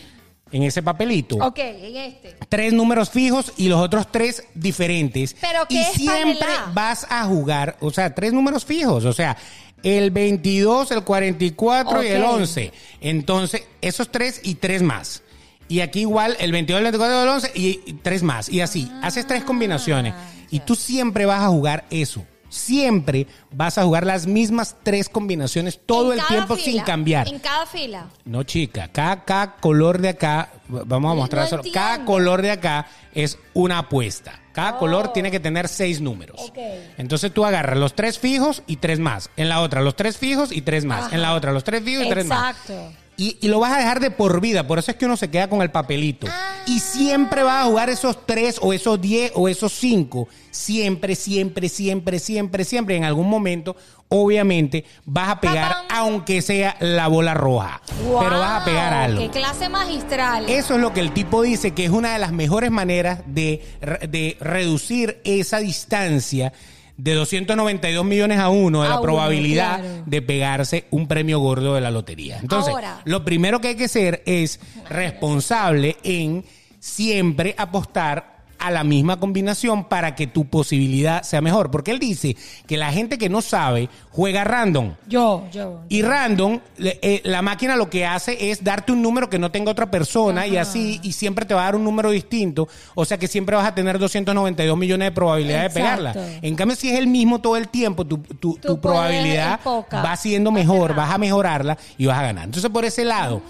en ese papelito. Ok, en este. Tres números fijos y los otros tres diferentes. Pero ¿qué y es siempre panelá? vas a jugar, o sea, tres números fijos, o sea, el 22, el 44 y el Ok. 11. Entonces, esos tres y tres más. Y aquí igual el 22, el 24 y el 11 y, y tres más. Y así, haces tres combinaciones. Y tú siempre vas a jugar eso. Siempre vas a jugar las mismas tres combinaciones todo En el tiempo fila, sin cambiar. En cada fila. No, chica, cada, cada color de acá, vamos a No mostrar solo, cada color de acá es una apuesta. Cada Oh. color tiene que tener seis números. Ok. Entonces tú agarras los tres fijos y tres más. En la otra los tres fijos y tres más. Ajá. En la otra los tres fijos y tres más. Exacto. Y, y lo vas a dejar de por vida. Por eso es que uno se queda con el papelito. Ah. Y siempre vas a jugar esos tres o esos diez o esos cinco. Siempre, siempre, siempre, siempre, siempre. En algún momento, obviamente, vas a pegar, ¡Papam! aunque sea la bola roja. Pero vas a pegar algo. Qué clase magistral. Eso es lo que el tipo dice que es una de las mejores maneras de, de reducir esa distancia de 292 millones a uno de A la uno, probabilidad claro. de pegarse un premio gordo de la lotería. Entonces, Ahora. lo primero que hay que ser es responsable en siempre apostar a la misma combinación para que tu posibilidad sea mejor. Porque él dice que la gente que no sabe juega random. Yo, yo. Y random, eh, la máquina lo que hace es darte un número que no tenga otra persona y así, y siempre te va a dar un número distinto. O sea que siempre vas a tener 292 millones de probabilidad de pegarla. En cambio, si es el mismo todo el tiempo, tu, tu- probabilidad va siendo mejor, vas a mejorarla y vas a ganar. Entonces, por ese lado,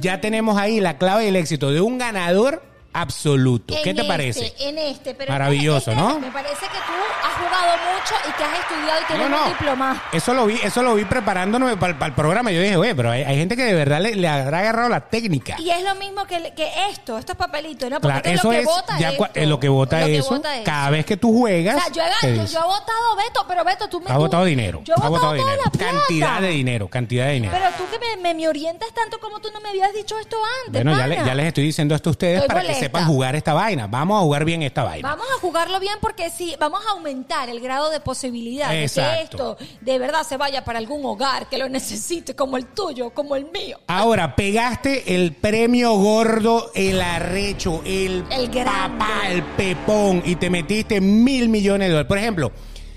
ya tenemos ahí la clave del éxito de un ganador absoluto. ¿Qué te este, parece? En este, pero Maravilloso, este- ¿no? Me parece que tú has jugado mucho y que has estudiado y tienes No, no. un diploma. Eso lo vi, eso lo vi preparándome para, el programa. Yo dije, oye, pero hay, hay gente que de verdad le, le habrá agarrado la técnica. Y es lo mismo que, que esto, estos papelitos, ¿no? Porque Claro, es eso lo que es vota ya esto. cua- eh, lo que vota Lo que eso. vota eso. Cada vez que tú juegas, O sea, yo, he, te yo, dice, yo he votado Beto, pero Beto, tú me... ha tú- votado dinero. Yo he votado dinero. la plata. Cantidad de dinero, cantidad de dinero. Pero tú que me, me, me orientas tanto como tú no me habías dicho esto antes, bueno, ya, le- pana. ya les estoy diciendo esto a ustedes Estoy para que sepan jugar esta vaina. Vamos a jugar bien esta vaina. Vamos a jugarlo bien porque sí, vamos a aumentar el grado de posibilidad de que esto de verdad se vaya para algún hogar que lo necesite, como el tuyo, como el mío. Ahora, pegaste el premio gordo, el arrecho, el, El papá, el pepón, y te metiste mil millones de dólares. Por ejemplo,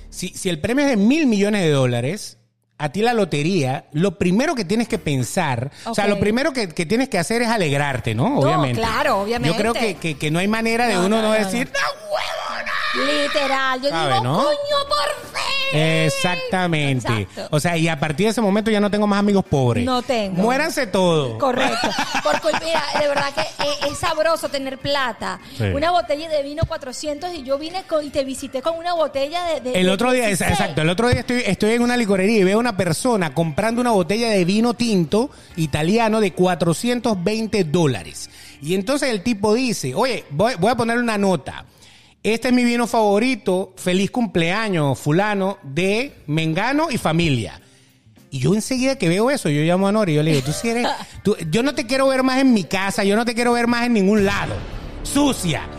si, si el premio es de mil millones de dólares, a ti la lotería, lo primero que tienes que pensar, o sea, lo primero que, que tienes que hacer es alegrarte, ¿no? Obviamente. claro, obviamente. Yo creo que, que- que no hay manera de No, uno no, no, no, decir, ¡no, huevona! Literal, yo ¿Sabe, digo, no? coño, por fin. Exactamente. Exacto. O sea, y a partir de ese momento ya no tengo más amigos pobres. No tengo. Muéranse todos. Correcto. [laughs] Por cul- mira, de verdad que es, es sabroso tener plata. Sí. Una botella de vino 400 y yo vine con, y te visité con una botella de... de- El otro día, 16. exacto, el otro día estoy, estoy en una licorería y veo una persona comprando una botella de vino tinto italiano de 420 dólares. Y entonces el tipo dice, oye, voy, voy a poner una nota. Este es mi vino favorito, feliz cumpleaños, fulano, de Mengano y familia. Y yo enseguida que veo eso, yo llamo a Nori y yo le digo, tú si eres, yo no te quiero ver más en mi casa, yo no te quiero ver más en ningún lado. Sucia.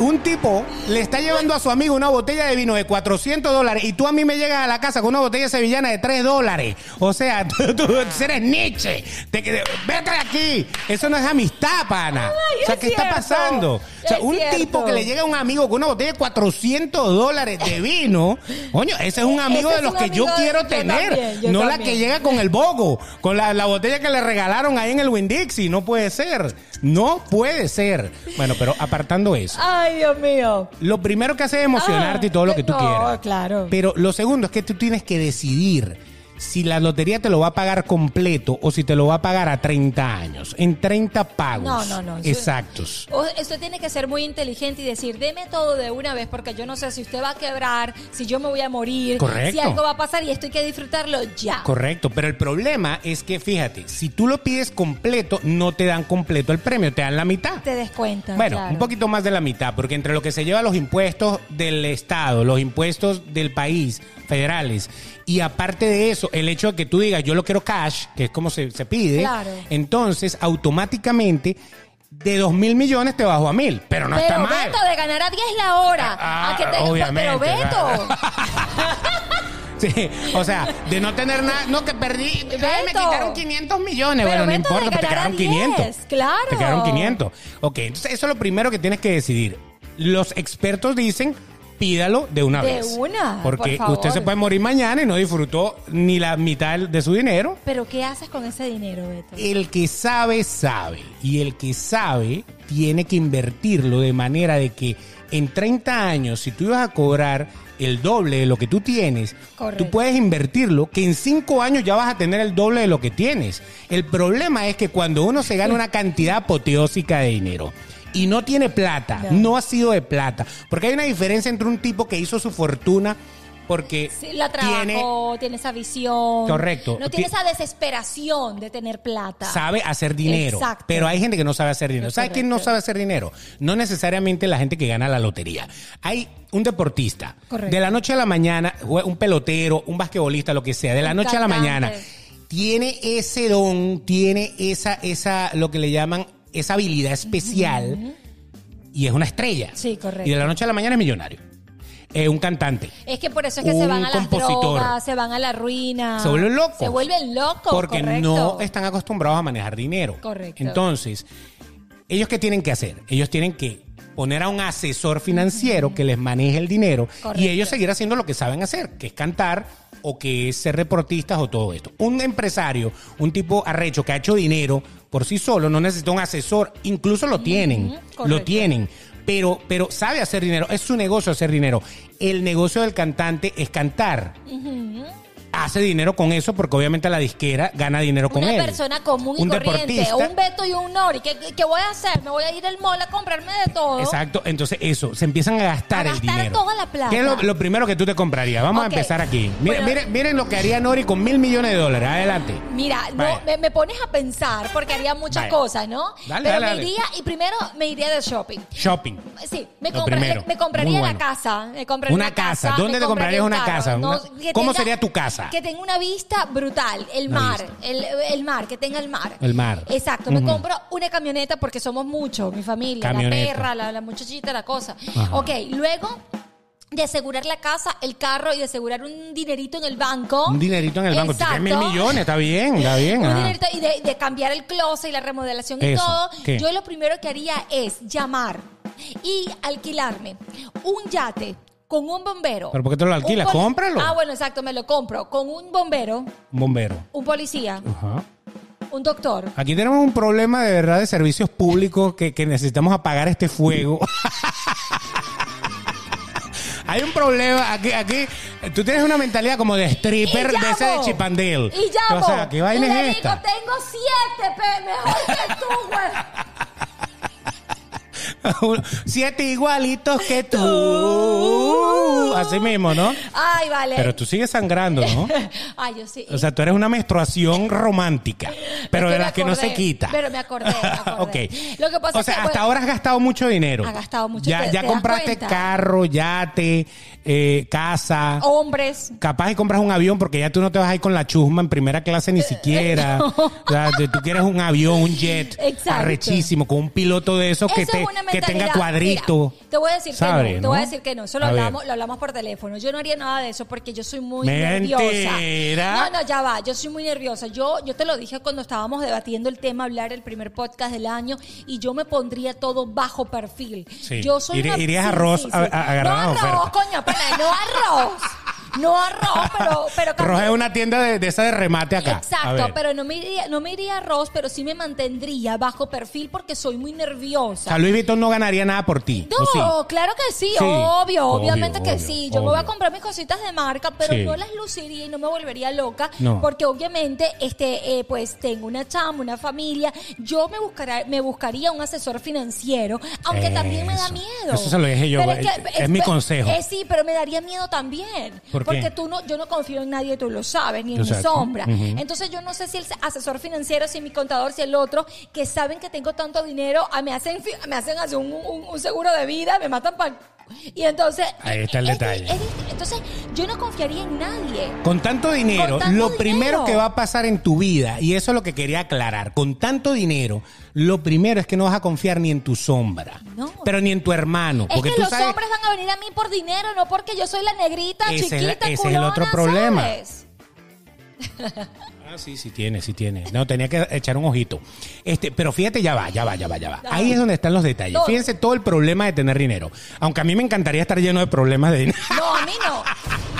Un tipo le está llevando a su amigo una botella de vino de 400 dólares y tú a mí me llegas a la casa con una botella sevillana de 3 dólares. O sea, [laughs] tú, tú eres Nietzsche. Te- te- vete de aquí. Eso no es amistad, pana. Ay, o sea, es ¿qué está pasando? O sea, Es un cierto. tipo que le llega a un amigo con una botella de 400 dólares de vino, coño, ese es un amigo de los que yo quiero tener. también, no la que llega con el bogo, con la, la botella que le regalaron ahí en el Winn-Dixie. No puede ser. No puede ser. Bueno, pero apartando eso. Ay, Dios mío. Lo primero que hace es emocionarte y todo lo que tú no, quieras. claro. Pero lo segundo es que tú tienes que decidir si la lotería te lo va a pagar completo o si te lo va a pagar a 30 años. En 30 pagos. No, no, no. Exactos. Usted tiene que ser muy inteligente y decir, deme todo de una vez porque yo no sé si usted va a quebrar, si yo me voy a morir, Correcto. si algo va a pasar y esto hay que disfrutarlo ya. Correcto, pero el problema es que, fíjate, si tú lo pides completo, no te dan completo el premio, te dan la mitad. Te descuentan. Bueno, claro. un poquito más de la mitad, porque entre lo que se lleva los impuestos del Estado, los impuestos del país, federales, y aparte de eso, el hecho de que tú digas, yo lo quiero cash, que es como se, se pide, Claro. entonces automáticamente de dos mil millones te bajo a mil, pero no pero está mal. Beto, de ganar a 10 la hora. Ah, a que te, obviamente, Pero Beto. [laughs] Sí, o sea, de no tener nada, no que perdí, me quitaron 500 millones, Pero bueno, no Beto, importa, te quedaron 10, 500. claro. Te quedaron 500. Ok, entonces eso es lo primero que tienes que decidir. Los expertos dicen, pídalo de una De vez. una, Porque por favor. usted se puede morir mañana y no disfrutó ni la mitad de su dinero. Pero ¿qué haces con ese dinero, Beto? El que sabe, sabe. Y el que sabe tiene que invertirlo de manera de que en 30 años, si tú ibas a cobrar el doble de lo que tú tienes, Correcto. tú puedes invertirlo, que en 5 años ya vas a tener el doble de lo que tienes. El problema es que cuando uno se gana una cantidad apoteósica de dinero, y no tiene plata, No. no ha sido de plata, porque hay una diferencia entre un tipo que hizo su fortuna porque Sí, la tiene trabajó, tiene, esa visión. Correcto. No tiene Ti- esa desesperación de tener plata. sabe hacer dinero. Exacto. Pero hay gente que no sabe hacer dinero. Es ¿Sabe quién no correcto. sabe hacer dinero? No necesariamente la gente que gana la lotería. Hay un deportista. Correcto. De la noche a la mañana, un pelotero, un basquetbolista, lo que sea, de la Un noche a la mañana, tiene ese don, tiene esa, esa, lo que le llaman, esa habilidad especial y es una estrella. Sí, correcto. Y de la noche a la mañana es millonario. Es un cantante. Es que por eso es que Un se van a las compositor. drogas, se van a la ruina. Se vuelven locos. Se vuelven locos, Porque correcto. no están acostumbrados a manejar dinero. Correcto. Entonces, ¿Ellos qué tienen que hacer? Ellos tienen que poner a un asesor financiero que les maneje el dinero Correcto. y ellos seguir haciendo lo que saben hacer, que es cantar o que es ser reportistas o todo esto. Un empresario, un tipo arrecho que ha hecho dinero por sí solo, no necesita un asesor, incluso lo tienen, lo tienen. Pero, pero sabe hacer dinero, es su negocio hacer dinero. El negocio del cantante es cantar. Hace dinero con eso porque obviamente la disquera gana dinero con Una él. persona común y Un corriente, deportista. un Beto y un Nori. ¿Qué, ¿Qué voy a hacer? Me voy a ir al mall a comprarme de todo. Exacto, entonces eso, se empiezan a gastar A el gastar dinero. toda la plata. ¿Qué es lo, lo primero que tú te comprarías? Vamos a empezar aquí. Miren, Bueno. miren, miren lo que haría Nori con mil millones de dólares. Adelante. Mira, no, me, me pones a pensar porque haría muchas Vaya. cosas, ¿no? Dale, Pero dale, me dale. iría y primero me iría de shopping. Shopping. Sí, me, compra- primero. me compraría Muy la bueno. casa. Me compraría Una casa. ¿Dónde te comprarías un una carro, casa? Una- ¿Cómo sería tu casa? Que tenga una vista brutal. El Una mar. vista. El, el mar, que tenga el mar. El mar. Exacto. Me Ujú. compro una camioneta porque somos muchos, mi familia. Camioneta. La perra, la, la muchachita, la cosa. Ajá. Ok, luego de asegurar la casa, el carro y de asegurar un dinerito en el banco. Un dinerito en el banco. Tú tienes mil Exacto. millones, está bien, está bien. Un ajá. dinerito y de, de cambiar el closet y la remodelación y Eso, todo, ¿qué? yo lo primero que haría es llamar y alquilarme un yate con un bombero. ¿Pero por qué te lo alquilas? Un poli- Cómpralo. Ah, bueno, exacto, me lo compro. Con un bombero, Un bombero. un policía, Ajá. un doctor. Aquí tenemos un problema de verdad de servicios públicos que, que necesitamos apagar este fuego. [laughs] Hay un problema aquí, aquí. Tú tienes una mentalidad como de stripper de ese de llamo. Chipandale. Y llamo. O sea, ¿qué vaina y le es esta? digo, tengo siete, pe, mejor que tú, güey. [laughs] Siete igualitos que tú. Así mismo, ¿no? Ay, vale. Pero tú sigues sangrando, ¿no? [laughs] Ay, yo sí. O sea, tú eres una menstruación romántica, pero Es de las que no se quita. Pero me acordé, me [laughs] acordé. ok. Lo que pasa o es sea, que, hasta bueno, ahora has gastado mucho dinero. Ha gastado mucho, Ya, ¿te- ya te compraste carro, yate, eh, casa. hombres. Capaz y compras un avión porque ya tú no te vas a ir con la chusma en primera clase ni siquiera. [laughs] O sea, te- tú quieres un avión, un jet Exacto. arrechísimo con un piloto de esos que, Eso te, es una que tenga cuadrito. Mira, te voy a decir ¿Sabe, que no, te no? voy a decir que no. Eso lo A hablamos, lo hablamos por teléfono. Yo no haría nada de eso porque yo soy muy Mentira. nerviosa. No, no, ya va. Yo soy muy nerviosa. Yo, yo te lo dije cuando estábamos debatiendo el tema, hablar el primer podcast del año, y yo me pondría todo bajo perfil. Sí. Yo soy Iría- una- irías a arroz a- a agarrar No arroz, ofertas. coño, pana, no arroz. No arroz, pero... pero Roja es una tienda de, de esa de remate acá. Exacto, pero no me iría, no me iría a arroz, pero sí me mantendría bajo perfil porque soy muy O nerviosa. sea, Louis Vuitton no ganaría nada por ti. No, ¿o sí? claro que sí, Sí, obvio, obvio, obviamente que obvio, sí. Yo me voy a comprar mis cositas de marca, pero Sí. no las luciría y no me volvería loca, No. porque obviamente, este, eh, pues tengo una chamba, una familia. Yo me buscaría, me buscaría un asesor financiero, aunque también me da miedo. Eso se lo dije yo, Pero es- es mi consejo. eh, sí, pero me daría miedo también, ¿Por qué? porque tú no, yo no confío en nadie, tú lo sabes, ni en mi sombra. Entonces yo no sé si el asesor financiero, si mi contador, si el otro, que saben que tengo tanto dinero, ah, me hacen, me hacen hacer un, un- un seguro de vida, me matan para... Y entonces... Ahí está el es- detalle. es- es- entonces yo no confiaría en nadie. Con tanto dinero, Con tanto lo dinero. primero que va a pasar en tu vida, y eso es lo que quería aclarar, con tanto dinero, lo primero es que no vas a confiar ni en tu sombra, No. pero ni en tu hermano. Es que tú los sabes, hombres van a venir a mí por dinero, no porque yo soy la negrita, Ese es la- chiquita, ese es el otro culona, problema. ¿sabes? [laughs] Ah, sí, sí tiene, sí tiene. No, tenía que echar un ojito. Este, pero fíjate, ya va, ya va, ya va, ya va. Ahí es donde están los detalles. Fíjense todo el problema de tener dinero. Aunque a mí me encantaría estar lleno de problemas de dinero. No, a mí no.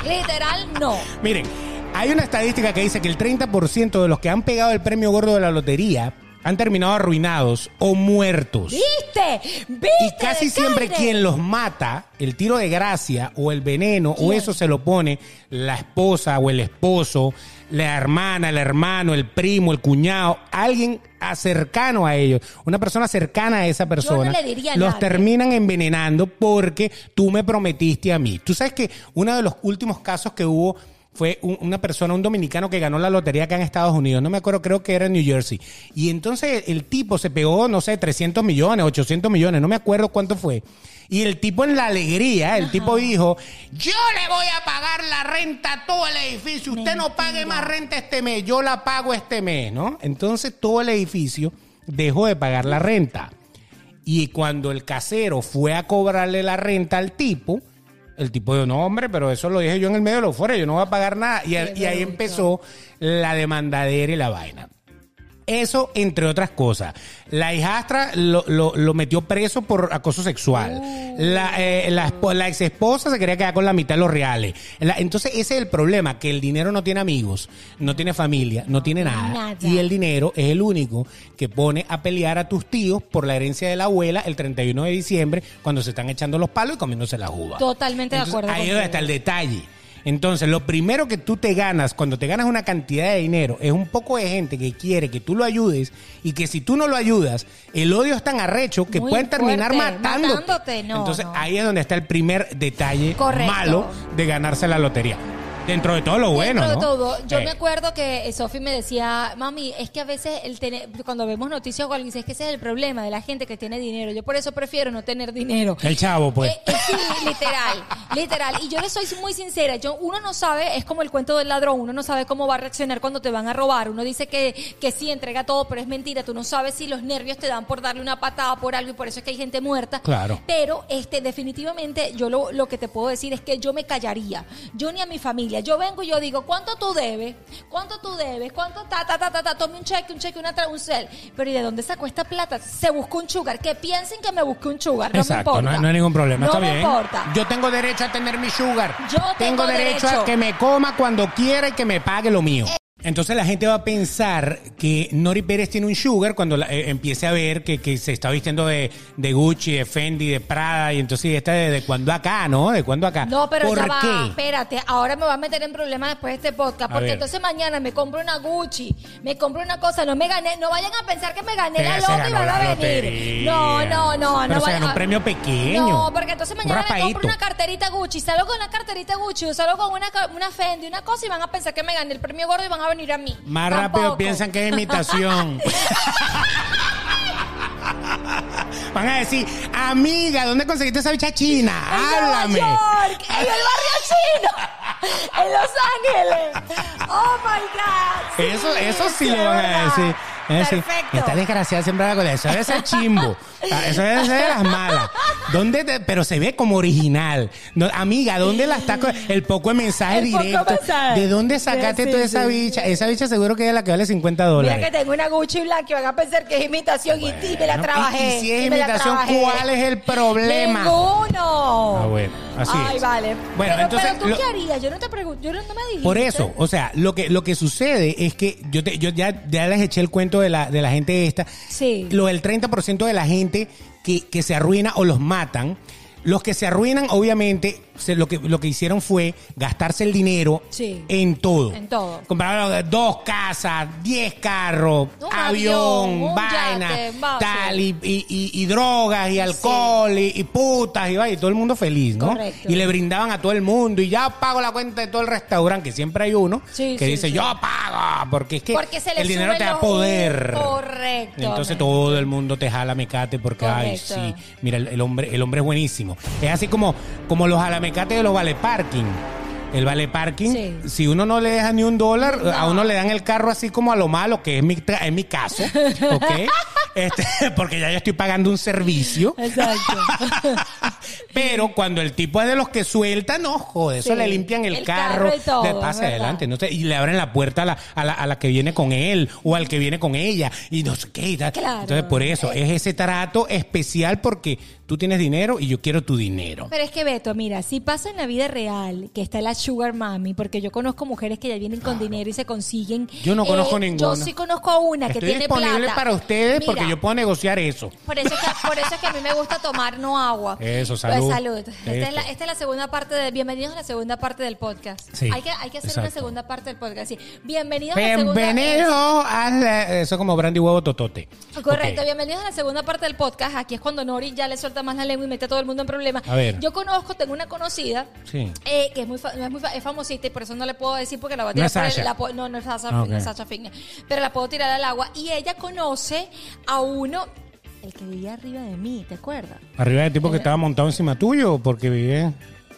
Literal, no. [laughs] Miren, hay una estadística que dice que el 30% de los que han pegado el premio gordo de la lotería han terminado arruinados o muertos. ¿Viste? ¿Viste? Y casi siempre quien los mata, el tiro de gracia o el veneno o eso se lo pone la esposa o el esposo, la hermana, el hermano, el primo, el cuñado, alguien cercano a ellos, una persona cercana a esa persona, le diría los terminan envenenando porque tú me prometiste a mí. Tú sabes que uno de los últimos casos que hubo fue un- una persona, un dominicano que ganó la lotería acá en Estados Unidos, no me acuerdo, creo que era en New Jersey. Y entonces el tipo se pegó, no sé, 300 millones, 800 millones, no me acuerdo cuánto fue. Y el tipo en la alegría, el tipo dijo, yo le voy a pagar la renta a todo el edificio, usted no pague más renta este mes, yo la pago este mes, ¿no? Entonces todo el edificio dejó de pagar la renta. Y cuando el casero fue a cobrarle la renta al tipo, el tipo dijo, no, hombre, pero eso lo dije yo en el medio de los fuera, yo no voy a pagar nada. Y, y ahí empezó la demandadera y la vaina. Eso, entre otras cosas. La hijastra lo, lo- lo metió preso por acoso sexual. La, eh, la, ex esposa se quería quedar con la mitad de los reales. La- entonces, ese es el problema, que el dinero no tiene amigos, no tiene familia, no tiene nada. Nada. Y el dinero es el único que pone a pelear a tus tíos por la herencia de la abuela el 31 de diciembre, cuando se están echando los palos y comiéndose la uva. Totalmente de acuerdo Ahí es contigo. donde está el detalle. Entonces, lo primero que tú te ganas cuando te ganas una cantidad de dinero es un poco de gente que quiere que tú lo ayudes y que si tú no lo ayudas, el odio es tan arrecho que Muy pueden terminar fuerte, matándote. matándote, no, Entonces, no. ahí es donde está el primer detalle Correcto. malo de ganarse la lotería. Dentro de todo lo bueno, Dentro ¿no? de todo, yo Eh. me acuerdo que eh, Sofi me decía, mami, es que a veces el tener- cuando vemos noticias o algo, dice, es que ese es el problema de la gente que tiene dinero. Yo por eso prefiero no tener dinero. El chavo, pues. Eh, eh, sí, literal, literal. Y yo le soy muy sincera. Yo, uno no sabe, es como el cuento del ladrón, uno no sabe cómo va a reaccionar cuando te van a robar. Uno dice que, que sí, entrega todo, pero es mentira. Tú no sabes si los nervios te dan por darle una patada por algo y por eso es que hay gente muerta. Claro. Pero este, definitivamente yo lo, lo que te puedo decir es que yo me callaría. Yo ni a mi familia. Yo vengo y yo digo, ¿cuánto tú debes? ¿Cuánto tú debes? ¿Cuánto ta, ta, ta, ta, ta? Tome un cheque, un cheque, una tra- un cel. Pero ¿y de dónde sacó esta plata? Se buscó un sugar. Que piensen que me busqué un sugar. No Exacto, me importa. no, no hay ningún problema, No está me bien. importa. Yo tengo derecho a tener mi sugar. Yo tengo derecho, derecho. a que me coma cuando quiera y que me pague lo mío. Entonces la gente va a pensar que Nori Pérez tiene un sugar cuando la- eh, empiece a ver que, que se está vistiendo de, de Gucci, de Fendi, de Prada y entonces está de, de cuando acá, ¿no? De cuando acá. No, pero ¿Por ya va, qué? espérate, ahora me va a meter en problemas después de este podcast, porque entonces mañana me compro una Gucci, me compro una cosa, no me gané, no vayan a pensar que me gané Que la loto y van a venir. lotería. No, no, no, Pero no se ganó un premio pequeño. No, porque entonces mañana me compro una carterita Gucci, salgo con una carterita Gucci, o salgo con una, una Fendi, una cosa y van a pensar que me gané el premio gordo y van a venir a mí. Más rápido piensan que es imitación. [laughs] Van a decir, amiga, ¿dónde conseguiste esa bicha china? En Háblame. Nueva York, en el barrio chino, en Los Ángeles. Oh my God. sí, Eso, eso sí sí, le van a decir. Decir, Perfecto. Esta desgraciada siempre con eso debe ser chimbo. Ah, Eso debe ser de las malas. ¿Dónde te- pero se ve como original. No, amiga, ¿dónde la está? co- El poco de mensaje El poco directo. mensaje. ¿De dónde sacaste Sí, toda sí, esa sí. bicha? Esa bicha seguro que es la que vale 50 Mira dólares. que tengo una Gucci blanca y van a pensar que es imitación y- y, me la trabajé. y- si es imitación. ¿cuál es el problema? Ninguno. Ah, bueno, así Ay, es. vale. Bueno, pero, entonces, pero tú lo- qué harías? Yo no te pregunto, yo no, no me dijiste. Por eso, o sea, lo que, lo que sucede es que yo, te- yo ya, ya les eché el cuento de la, de la gente esta. Sí. Lo del 30% de la gente que, que se arruina o los matan. Los que se arruinan, obviamente, se- lo, que, lo que hicieron fue gastarse el dinero Sí. en todo. En todo. Compraron dos casas, diez carros, Un avión, avión, un vaina, yate, tal, y, y- y- y drogas, y alcohol, y, y putas, y, y todo el mundo feliz, ¿no? Correcto. Y le brindaban a todo el mundo, y ya pago la cuenta de todo el restaurante, que siempre hay uno Sí, que sí, dice, sí. yo pago, porque es que Porque se le el dinero te da poder. Correcto. Entonces todo el mundo te jala mecate porque, ay, Correcto. sí, mira, el, el hombre el hombre es buenísimo. Es así como, como los jalamecates de los vale parking. El vale parking, Sí. si uno no le deja ni un dólar, No. a uno le dan el carro así como a lo malo, que es mi, es mi caso, [laughs] ¿ok? Este, [laughs] porque ya yo estoy pagando un servicio. Exacto. [laughs] Pero cuando el tipo es de los que suelta, no, joder, eso le limpian el, El carro, carro y todo, le pasa ¿verdad? adelante, no sé, y le abren la puerta a la, a, la, a la que viene con él o al que viene con ella, y no sé qué. y tal. Claro. Entonces, por eso, es ese trato especial porque tú tienes dinero y yo quiero tu dinero. Pero es que Beto, mira, si pasa en la vida real que está la sugar mami, porque yo conozco mujeres que ya vienen con dinero y se consiguen. eh, Yo no conozco Yo ninguna. sí conozco a una que tiene disponible plata. para ustedes porque yo puedo negociar eso. Por eso, es que, por eso es que a mí me gusta tomar no agua. Eso, Pues, salud. salud. Esta es, la, Esto. esta es la segunda parte de. Bienvenidos a la segunda parte del podcast. Sí, hay, que, hay que hacer una segunda parte del podcast. Sí. Bienvenidos a la segunda. Bienvenido a la- eso como brandy huevo totote. Correcto, bienvenidos a la segunda parte del podcast. Aquí es cuando Nori ya le suelta más la lengua y mete a todo el mundo en problemas. A ver. Yo conozco, tengo una conocida Sí. eh, que es muy, fa- no es muy fa- es famosita y por eso no le puedo decir porque la voy a No tirar es Sasha. la po- no, no es Sasha, Ah, ok. no es Sasha Fitness, pero la puedo tirar al agua y ella conoce a uno, el que vivía arriba de mí, ¿te acuerdas? Arriba del tipo que estaba montado encima tuyo porque vive.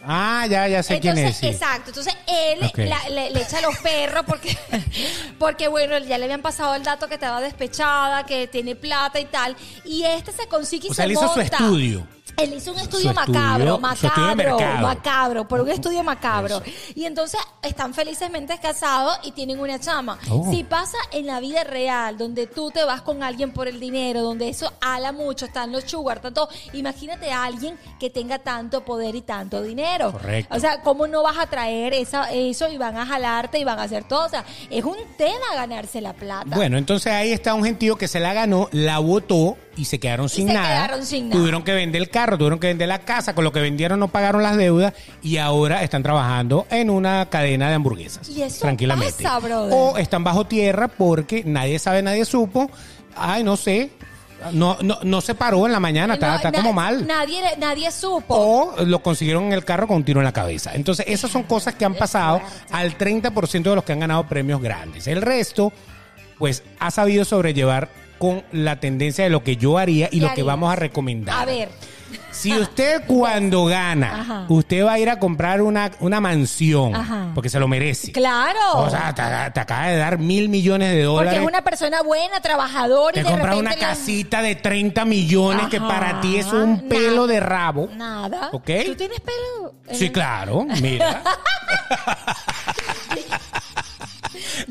Ah, ya, ya sé quién es. Entonces, sí. exacto. Entonces él la- le, le echa a los perros porque, [laughs] porque, bueno, ya le habían pasado el dato que estaba despechada, que tiene plata y tal. Y este se consigue y O se sea, él hizo su monta. estudio. Él hizo un estudio macabro, estudio macabro, macabro, por un estudio macabro. Y entonces están felizmente casados y tienen una chama. Oh. Si pasa en la vida real, donde tú te vas con alguien por el dinero, donde eso ala mucho, están los sugar, tanto, imagínate a alguien que tenga tanto poder y tanto dinero. Correcto. O sea, ¿cómo no vas a traer esa, eso y van a jalarte y van a hacer todo? O sea, es un tema ganarse la plata. Bueno, entonces ahí está un gentío que se la ganó, la votó y se quedaron sin se nada. quedaron sin nada. Tuvieron que vender el carro, tuvieron que vender la casa, con lo que vendieron no pagaron las deudas y ahora están trabajando en una cadena de hamburguesas. Y eso tranquilamente. pasa. O están bajo tierra porque nadie sabe, nadie supo. Ay, no sé. No, no, no se paró en la mañana, está, está na- como mal. Nadie, nadie supo. O lo consiguieron en el carro con un tiro en la cabeza. Entonces, esas son cosas que han pasado al 30% de los que han ganado premios grandes. El resto, pues, ha sabido sobrellevar con la tendencia de lo que yo haría y ¿Qué lo que vamos a recomendar. A ver. Si usted cuando gana, Ajá. usted va a ir a comprar una, una mansión, Ajá. porque se lo merece. Claro. O sea, te, te acaba de dar mil millones de porque dólares. es una persona buena, trabajadora y Te de compras repente una casita de 30 millones que para ti es un pelo Nada. de rabo. Nada. ¿Ok? ¿Tú tienes pelo? Sí, claro, mira. [laughs]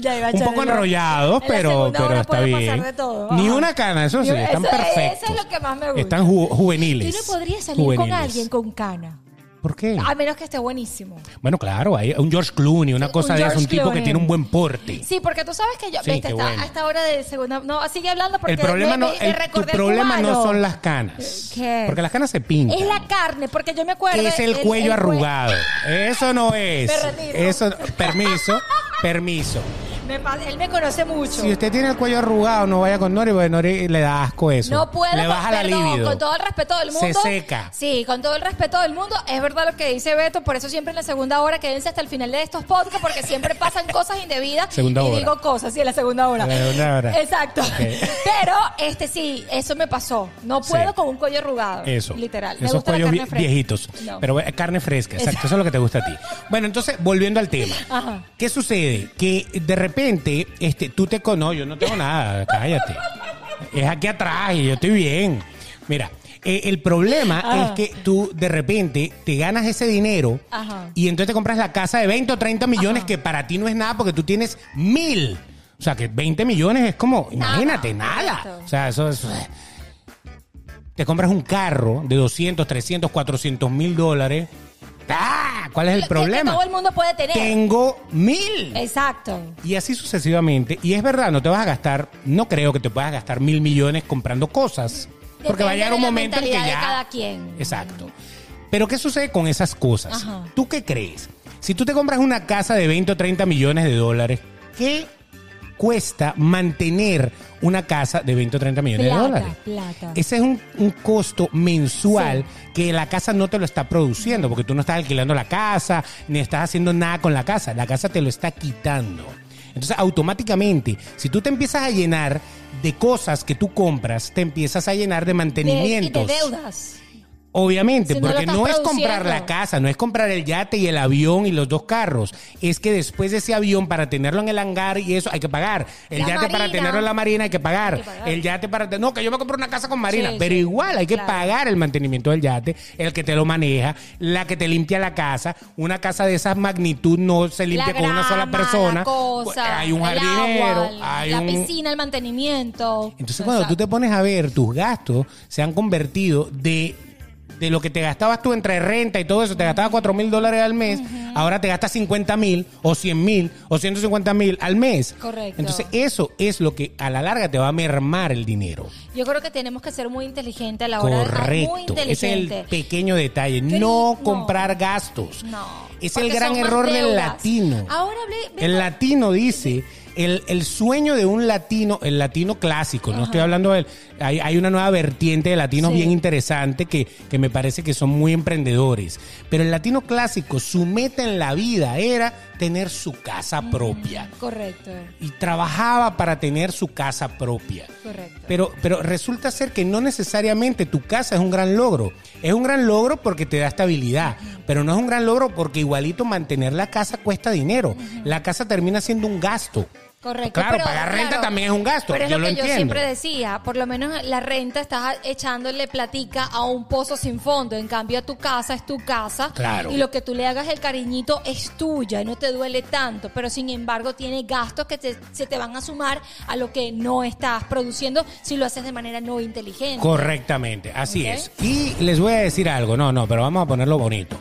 Ya iba a Un poco enrollados, en la pero, segunda pero está bien. de todo. Ni una cana, eso sí, Yo- están eso- perfectos. eso es lo que más me gusta. Están ju- juveniles. Tú no podrías salir con Juveniles. alguien con cana. ¿Por qué? A menos que esté buenísimo. Bueno, claro, hay un George Clooney, una Un cosa de eso, un tipo que tiene un buen porte. Sí, porque tú sabes que yo. Sí, viste, qué está bueno. a esta hora de segunda. No, sigue hablando porque. El problema me- no, me el- tu problema no son las canas. ¿Qué? Porque las canas se pintan. Es la carne, porque yo me acuerdo. es el cuello el cue- arrugado. Eso no [laughs] es. Me retiro. Eso, permiso, permiso. Me él me conoce mucho. Si usted tiene el cuello arrugado, no vaya con Nori, porque Nori le da asco eso. No puedo, Le baja la libido. con todo el respeto del Se mundo. seca. Sí, con todo el respeto del mundo. Es verdad lo que dice Beto, por eso siempre en la segunda hora quédense hasta el final de estos podcasts, porque siempre pasan cosas indebidas. Segunda y hora. digo cosas, sí, en la segunda hora. La segunda hora. Exacto. [laughs] Pero, este sí, eso me pasó. No puedo Sí. con un cuello arrugado. Eso. Literal. Me Esos gusta la cuellos carne vie- fresca. viejitos. No. Pero eh, carne fresca, exacto. Eso es lo que te gusta a ti. Bueno, entonces, volviendo al tema. Ajá. ¿Qué sucede? Que de repente, este, tú te conoces, yo no tengo nada, cállate. Es aquí atrás y yo estoy bien. Mira, eh, el problema Ajá. es que tú de repente te ganas ese dinero Ajá. y entonces te compras la casa de 20 o 30 millones que para ti no es nada porque tú tienes mil. O sea, que 20 millones es como, imagínate, nada. O sea, eso es... Te compras un carro de 200, 300, 400 mil dólares. ¡Ah! ¿Cuál es el problema? todo el mundo puede tener. Tengo mil. Exacto. Y así sucesivamente. Y es verdad, no te vas a gastar, no creo que te puedas gastar mil millones comprando cosas. Porque va a llegar un momento en que ya. de cada quien. Exacto. Pero ¿qué sucede con esas cosas? Ajá. ¿Tú qué crees? Si tú te compras una casa de 20 o 30 millones de dólares, ¿qué cuesta mantener una casa de 20 o 30 millones Plata, de dólares? plata. Ese es un, un costo mensual que la casa no te lo está produciendo, porque tú no estás alquilando la casa, ni estás haciendo nada con la casa. La casa te lo está quitando. Entonces, automáticamente, si tú te empiezas a llenar de cosas que tú compras, te empiezas a llenar de De, y mantenimientos. de deudas. Obviamente, Si no lo porque no, es comprar la casa, no es comprar el yate y el avión y los dos carros. Es que después de ese avión, para tenerlo en el hangar y eso, hay que pagar. El La yate para tenerlo en la marina hay que pagar. Hay que pagar. El yate para... No, que yo me compro una casa con marina. Sí, pero sí. igual hay que Claro. pagar el mantenimiento del yate, el que te lo maneja, la que te limpia la casa. Una casa de esa magnitud no se limpia La con una sola persona. cosa, hay un jardinero, agua, hay la un... piscina, el mantenimiento. Entonces, cuando tú te pones a ver, tus gastos se han convertido de, de lo que te gastabas tú entre renta y todo eso, te gastabas 4 mil dólares al mes, ahora te gastas 50 mil o 100 mil o 150 mil al mes. Correcto. Entonces, eso es lo que a la larga te va a mermar el dinero. Yo creo que tenemos que ser muy inteligentes a la hora de... Correcto. Es el pequeño detalle. No no. comprar gastos. No. Es el gran error del latino. Ahora hablé... El latino dice, el, el sueño de un latino, el latino clásico, no estoy hablando de... Hay, hay una nueva vertiente de latinos Sí. bien interesante que, que me parece que son muy emprendedores. Pero el latino clásico, su meta en la vida era tener su casa propia. Correcto, Y trabajaba para tener su casa propia. correcto. Pero, pero resulta ser que no necesariamente tu casa es un gran logro. Es un gran logro porque te da estabilidad, pero no es un gran logro porque igualito mantener la casa cuesta dinero. La casa termina siendo un gasto. Correcto. Claro, pero, pagar renta claro, también es un gasto. Pero es yo lo lo que yo entiendo. siempre decía, por lo menos la renta estás echándole platica a un pozo sin fondo. En cambio, a tu casa es tu casa. Claro. Y lo que tú le hagas el cariñito es tuya y no te duele tanto. Pero sin embargo, tiene gastos que te- se te van a sumar a lo que no estás produciendo si lo haces de manera no inteligente. Correctamente, así es. Y les voy a decir algo, no, no, pero vamos a ponerlo bonito.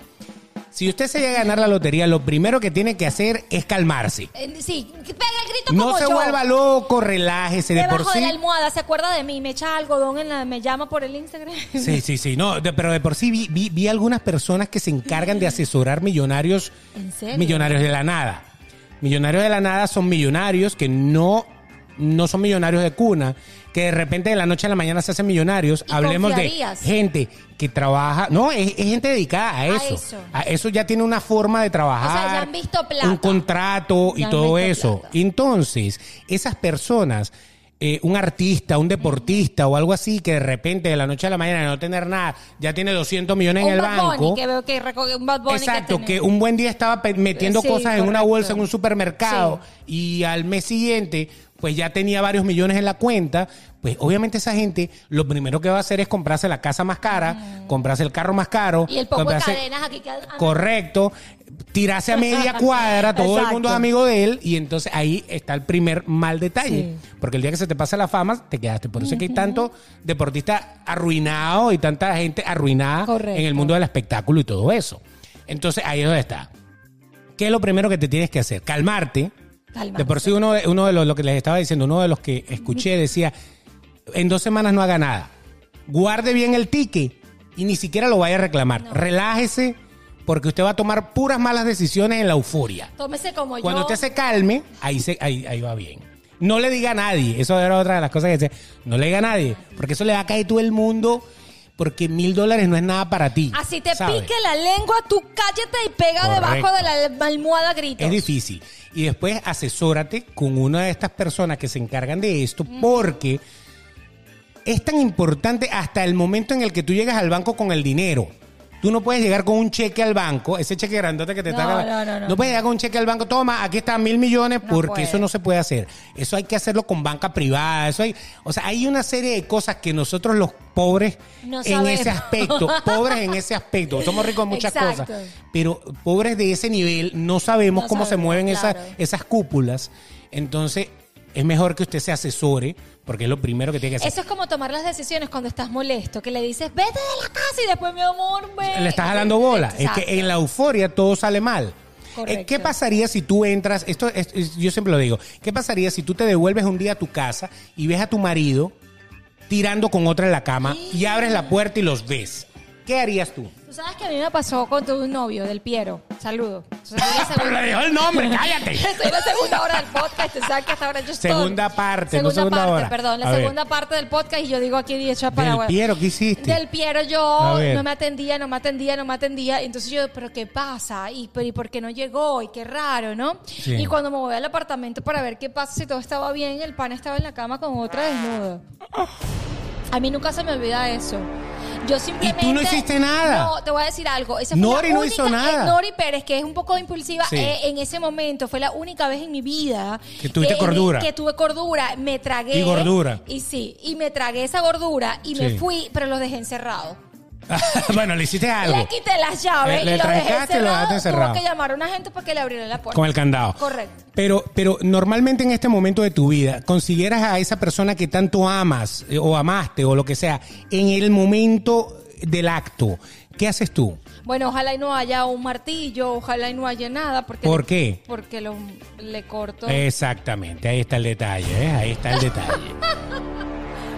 Si usted se llega a ganar la lotería, lo primero que tiene que hacer es calmarse. Eh, sí, pega el grito No como se yo. vuelva loco, relájese de por Debajo de sí. la almohada, ¿se acuerda de mí? Me echa algodón en la... Me llama por el Instagram. Sí, sí, sí, no, de- pero de por sí vi, vi, vi algunas personas que se encargan de asesorar millonarios, ¿En serio? millonarios de la nada. Millonarios de la nada son millonarios que no, no son millonarios de cuna, que de repente de la noche a la mañana se hacen millonarios. ¿Y Hablemos de gente que trabaja, no, es, es gente dedicada a A eso. eso. A eso ya tiene una forma de trabajar. O sea, ya han visto plata. Un contrato y Ya todo eso. plata. Entonces, esas personas, eh, un artista, un deportista o algo así, que de repente de la noche a la mañana de no tener nada, ya tiene 200 millones en el Bad banco. Bunny, que veo que recoge un Bad Bunny Exacto, que, un buen día estaba metiendo Sí, cosas en una bolsa en un supermercado y al mes siguiente pues ya tenía varios millones en la cuenta, pues obviamente esa gente lo primero que va a hacer es comprarse la casa más cara, comprarse el carro más caro, Y el poco de comprarse- cadenas aquí que... Correcto. Tirarse a media cuadra, todo el mundo es amigo de él, y entonces ahí está el primer mal detalle. Porque el día que se te pasa la fama, te quedaste. Por eso es que hay tanto deportista arruinado y tanta gente arruinada Correcto. en el mundo del espectáculo y todo eso. Entonces ahí es donde está. ¿Qué es lo primero que te tienes que hacer? Calmarte. De por sí uno de, uno de los, lo que les estaba diciendo, uno de los que escuché decía, en dos semanas no haga nada. Guarde bien el ticket y ni siquiera lo vaya a reclamar. Relájese porque usted va a tomar puras malas decisiones en la euforia. Tómese como Cuando yo. usted se calme, ahí, se, ahí, ahí va bien. No le diga a nadie. Eso era otra de las cosas que decía. No le diga a nadie. Porque eso le va a caer todo el mundo. Porque mil dólares no es nada para ti. Así te pique la lengua, tú cállate y pega Correcto. debajo de la almohada gritos. Es difícil. Y después asesórate con una de estas personas que se encargan de esto porque es tan importante hasta el momento en el que tú llegas al banco con el dinero. Tú no puedes llegar con un cheque al banco, ese cheque grandote que te No, está no, no, no. puedes llegar con un cheque al banco, toma, aquí están mil millones, No porque puede. eso no se puede hacer. Eso hay que hacerlo con banca privada. Eso hay, o sea, hay una serie de cosas que nosotros los pobres No en sabemos. ese aspecto, [laughs] pobres en ese aspecto, somos ricos en muchas Exacto. cosas, pero pobres de ese nivel no sabemos No cómo se mueven esas, esas cúpulas. Entonces, es mejor que usted se asesore, porque es lo primero que tiene que hacer. Eso es como tomar las decisiones cuando estás molesto, que le dices, vete de la casa y después, mi amor, ve. Le estás jalando bola. Exacto. Es que en la euforia todo sale mal. Correcto. Eh, ¿Qué pasaría si tú entras? Esto es- es- yo siempre lo digo. ¿Qué pasaría si tú te devuelves un día a tu casa y ves a tu marido tirando con otra en la cama y abres la puerta y los ves? ¿Qué harías tú? Tú sabes que a mí me pasó con tu novio, del Piero. Saludo. La [laughs] Pero segunda, le dijo el nombre, cállate. [laughs] en la segunda hora del podcast. Tú sabes que hasta ahora yo estoy. Segunda parte, no Segunda parte, hora. perdón. La A ver. segunda parte del podcast y yo digo aquí dicho Del para Piero, ¿qué hiciste? Del Piero A yo ver. no me atendía, no me atendía, no me atendía. Entonces yo, ¿pero qué pasa? ¿Y, pero, ¿y por qué no llegó? Y qué raro, ¿no? Sí. Y cuando me voy al apartamento para ver qué pasa, si todo estaba bien, el pan estaba en la cama con otra desnuda. A mí nunca se me olvida eso. Yo simplemente... no hiciste nada? No, te voy a decir algo. Esa fue Nori la no única- hizo nada. eh, Nori Pérez, que es un poco impulsiva, Sí. eh, en ese momento fue la única vez en mi vida... Que tuviste en- cordura. Que tuve cordura. Me tragué... Y gordura. Y sí, y me tragué esa gordura y me fui, pero lo dejé encerrado. [laughs] bueno, le hiciste algo. Le quité las llaves Le- le y lo dejé y lo encerrado. Tuvo que llamar a una gente para que le abriera la puerta. Con el candado. Correcto. Pero, pero normalmente en este momento de tu vida, consiguieras a esa persona que tanto amas eh, o amaste o lo que sea, en el momento del acto, ¿qué haces tú? Bueno, ojalá y no haya un martillo, ojalá y no haya nada. Porque ¿Por qué? Porque lo, le corto. Exactamente, ahí está el detalle, ¿eh? ahí está el detalle. [laughs]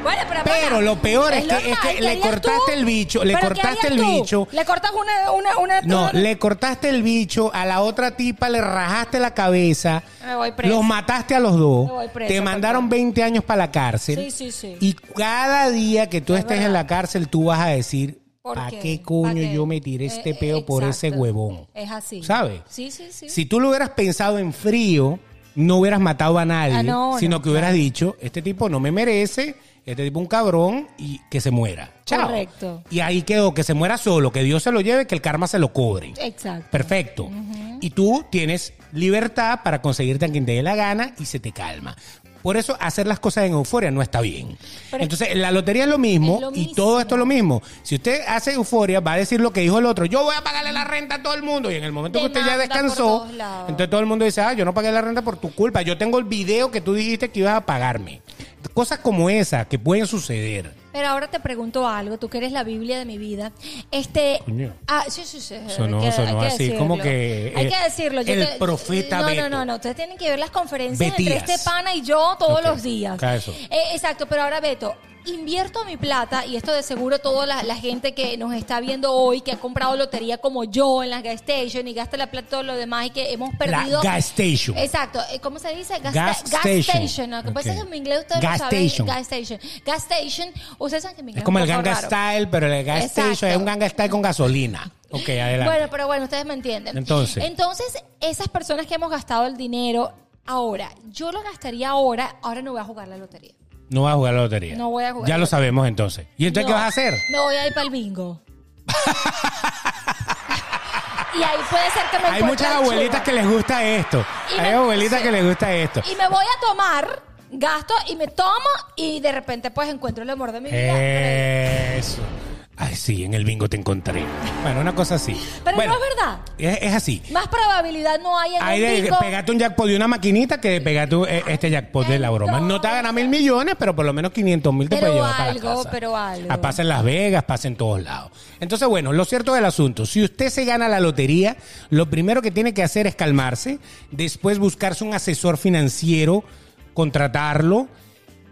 Bueno, pero, lo peor es que- normal, es que ¿qué le cortaste tú? el bicho, le ¿Pero qué cortaste el tú? bicho. Le cortas una, una, una. No, una- le cortaste el bicho, a la otra tipa le rajaste la cabeza, Me voy los mataste a los dos, Me voy te mandaron perdón. 20 años para la cárcel. Sí, sí, sí. Y cada día que tú Es estés verdad. en la cárcel, tú vas a decir, ¿Por ¿para qué? qué ¿Pa' coño qué? yo me tiré este Eh, peo por ese huevón? Es así. ¿Sabes? Sí, sí, sí. Si tú lo hubieras pensado en frío, no hubieras matado a nadie, Ah, no, sino no, que hubieras claro. dicho, este tipo no me merece, este tipo un cabrón y que se muera. Chao. Correcto. Y ahí quedó, que se muera solo, que Dios se lo lleve, que el karma se lo cobre. Exacto. Perfecto. y tú tienes libertad para conseguirte a quien te dé la gana y se te calma. Por eso hacer las cosas en euforia no está bien. Pero- Entonces, la lotería es lo mismo Es lo y todo esto es lo mismo. Si usted hace euforia, va a decir lo que dijo el otro. Yo voy a pagarle la renta a todo el mundo. Y en el momento que usted ya descansó, entonces todo el mundo dice, ah, yo no pagué la renta por tu culpa. Yo tengo el video que tú dijiste que ibas a pagarme. Cosas como esa que pueden suceder. Pero ahora te pregunto algo, tú que eres la Biblia de mi vida. Este. Coño. Ah, sí, sí, sí. Sonó- hay que- sonó hay que así, decirlo. como que, Hay eh, que decirlo. yo el te- profeta No, Beto. no, no, no. Ustedes tienen que ver las conferencias Betías. entre este pana y yo todos los días. eso. Eh, exacto, pero ahora, Beto. Invierto mi plata y esto de seguro toda la, la gente que nos está viendo hoy, que ha comprado lotería como yo en las gas station y gasta la plata todo lo demás y que hemos perdido. gas station. Exacto. Eh, ¿Cómo se dice? Gas, Gas gas station. station. Lo que pasa es Ok. que en mi inglés ustedes Gas saben. station. Gas station. Gas station. Ustedes saben que mi Es como el Ganga raro. Style, pero el Gas Exacto. Station es un Ganga Style con gasolina. Ok, adelante. Bueno, pero bueno, ustedes me entienden. Entonces. Entonces, esas personas que hemos gastado el dinero ahora, yo lo gastaría ahora, ahora no voy a jugar la lotería. no vas a jugar la lotería. No voy a jugar Ya la lo lotería. sabemos entonces. ¿Y entonces qué vas a hacer? Me voy a ir para el bingo. y ahí puede ser que me Hay encuentre muchas el abuelitas chulo. que les gusta esto. Y Hay me- abuelitas sí. que les gusta esto. Y me voy a tomar, gasto y me tomo y de repente pues encuentro el amor de mi vida. Eso. Ay, sí, en el bingo te encontré. Bueno, una cosa así. Pero Bueno, no es verdad. Es, es así. Más probabilidad no hay en Hay de bingo. pegarte un jackpot de una maquinita que un- eh, este jackpot de la broma. No te ganar mil millones, pero por lo menos 500 mil te Pero puede llevar para algo, casa. pero algo. Ah, Pasa en Las Vegas, pasa en todos lados. Entonces, bueno, lo cierto del asunto, si usted se gana la lotería, lo primero que tiene que hacer es calmarse, después buscarse un asesor financiero, contratarlo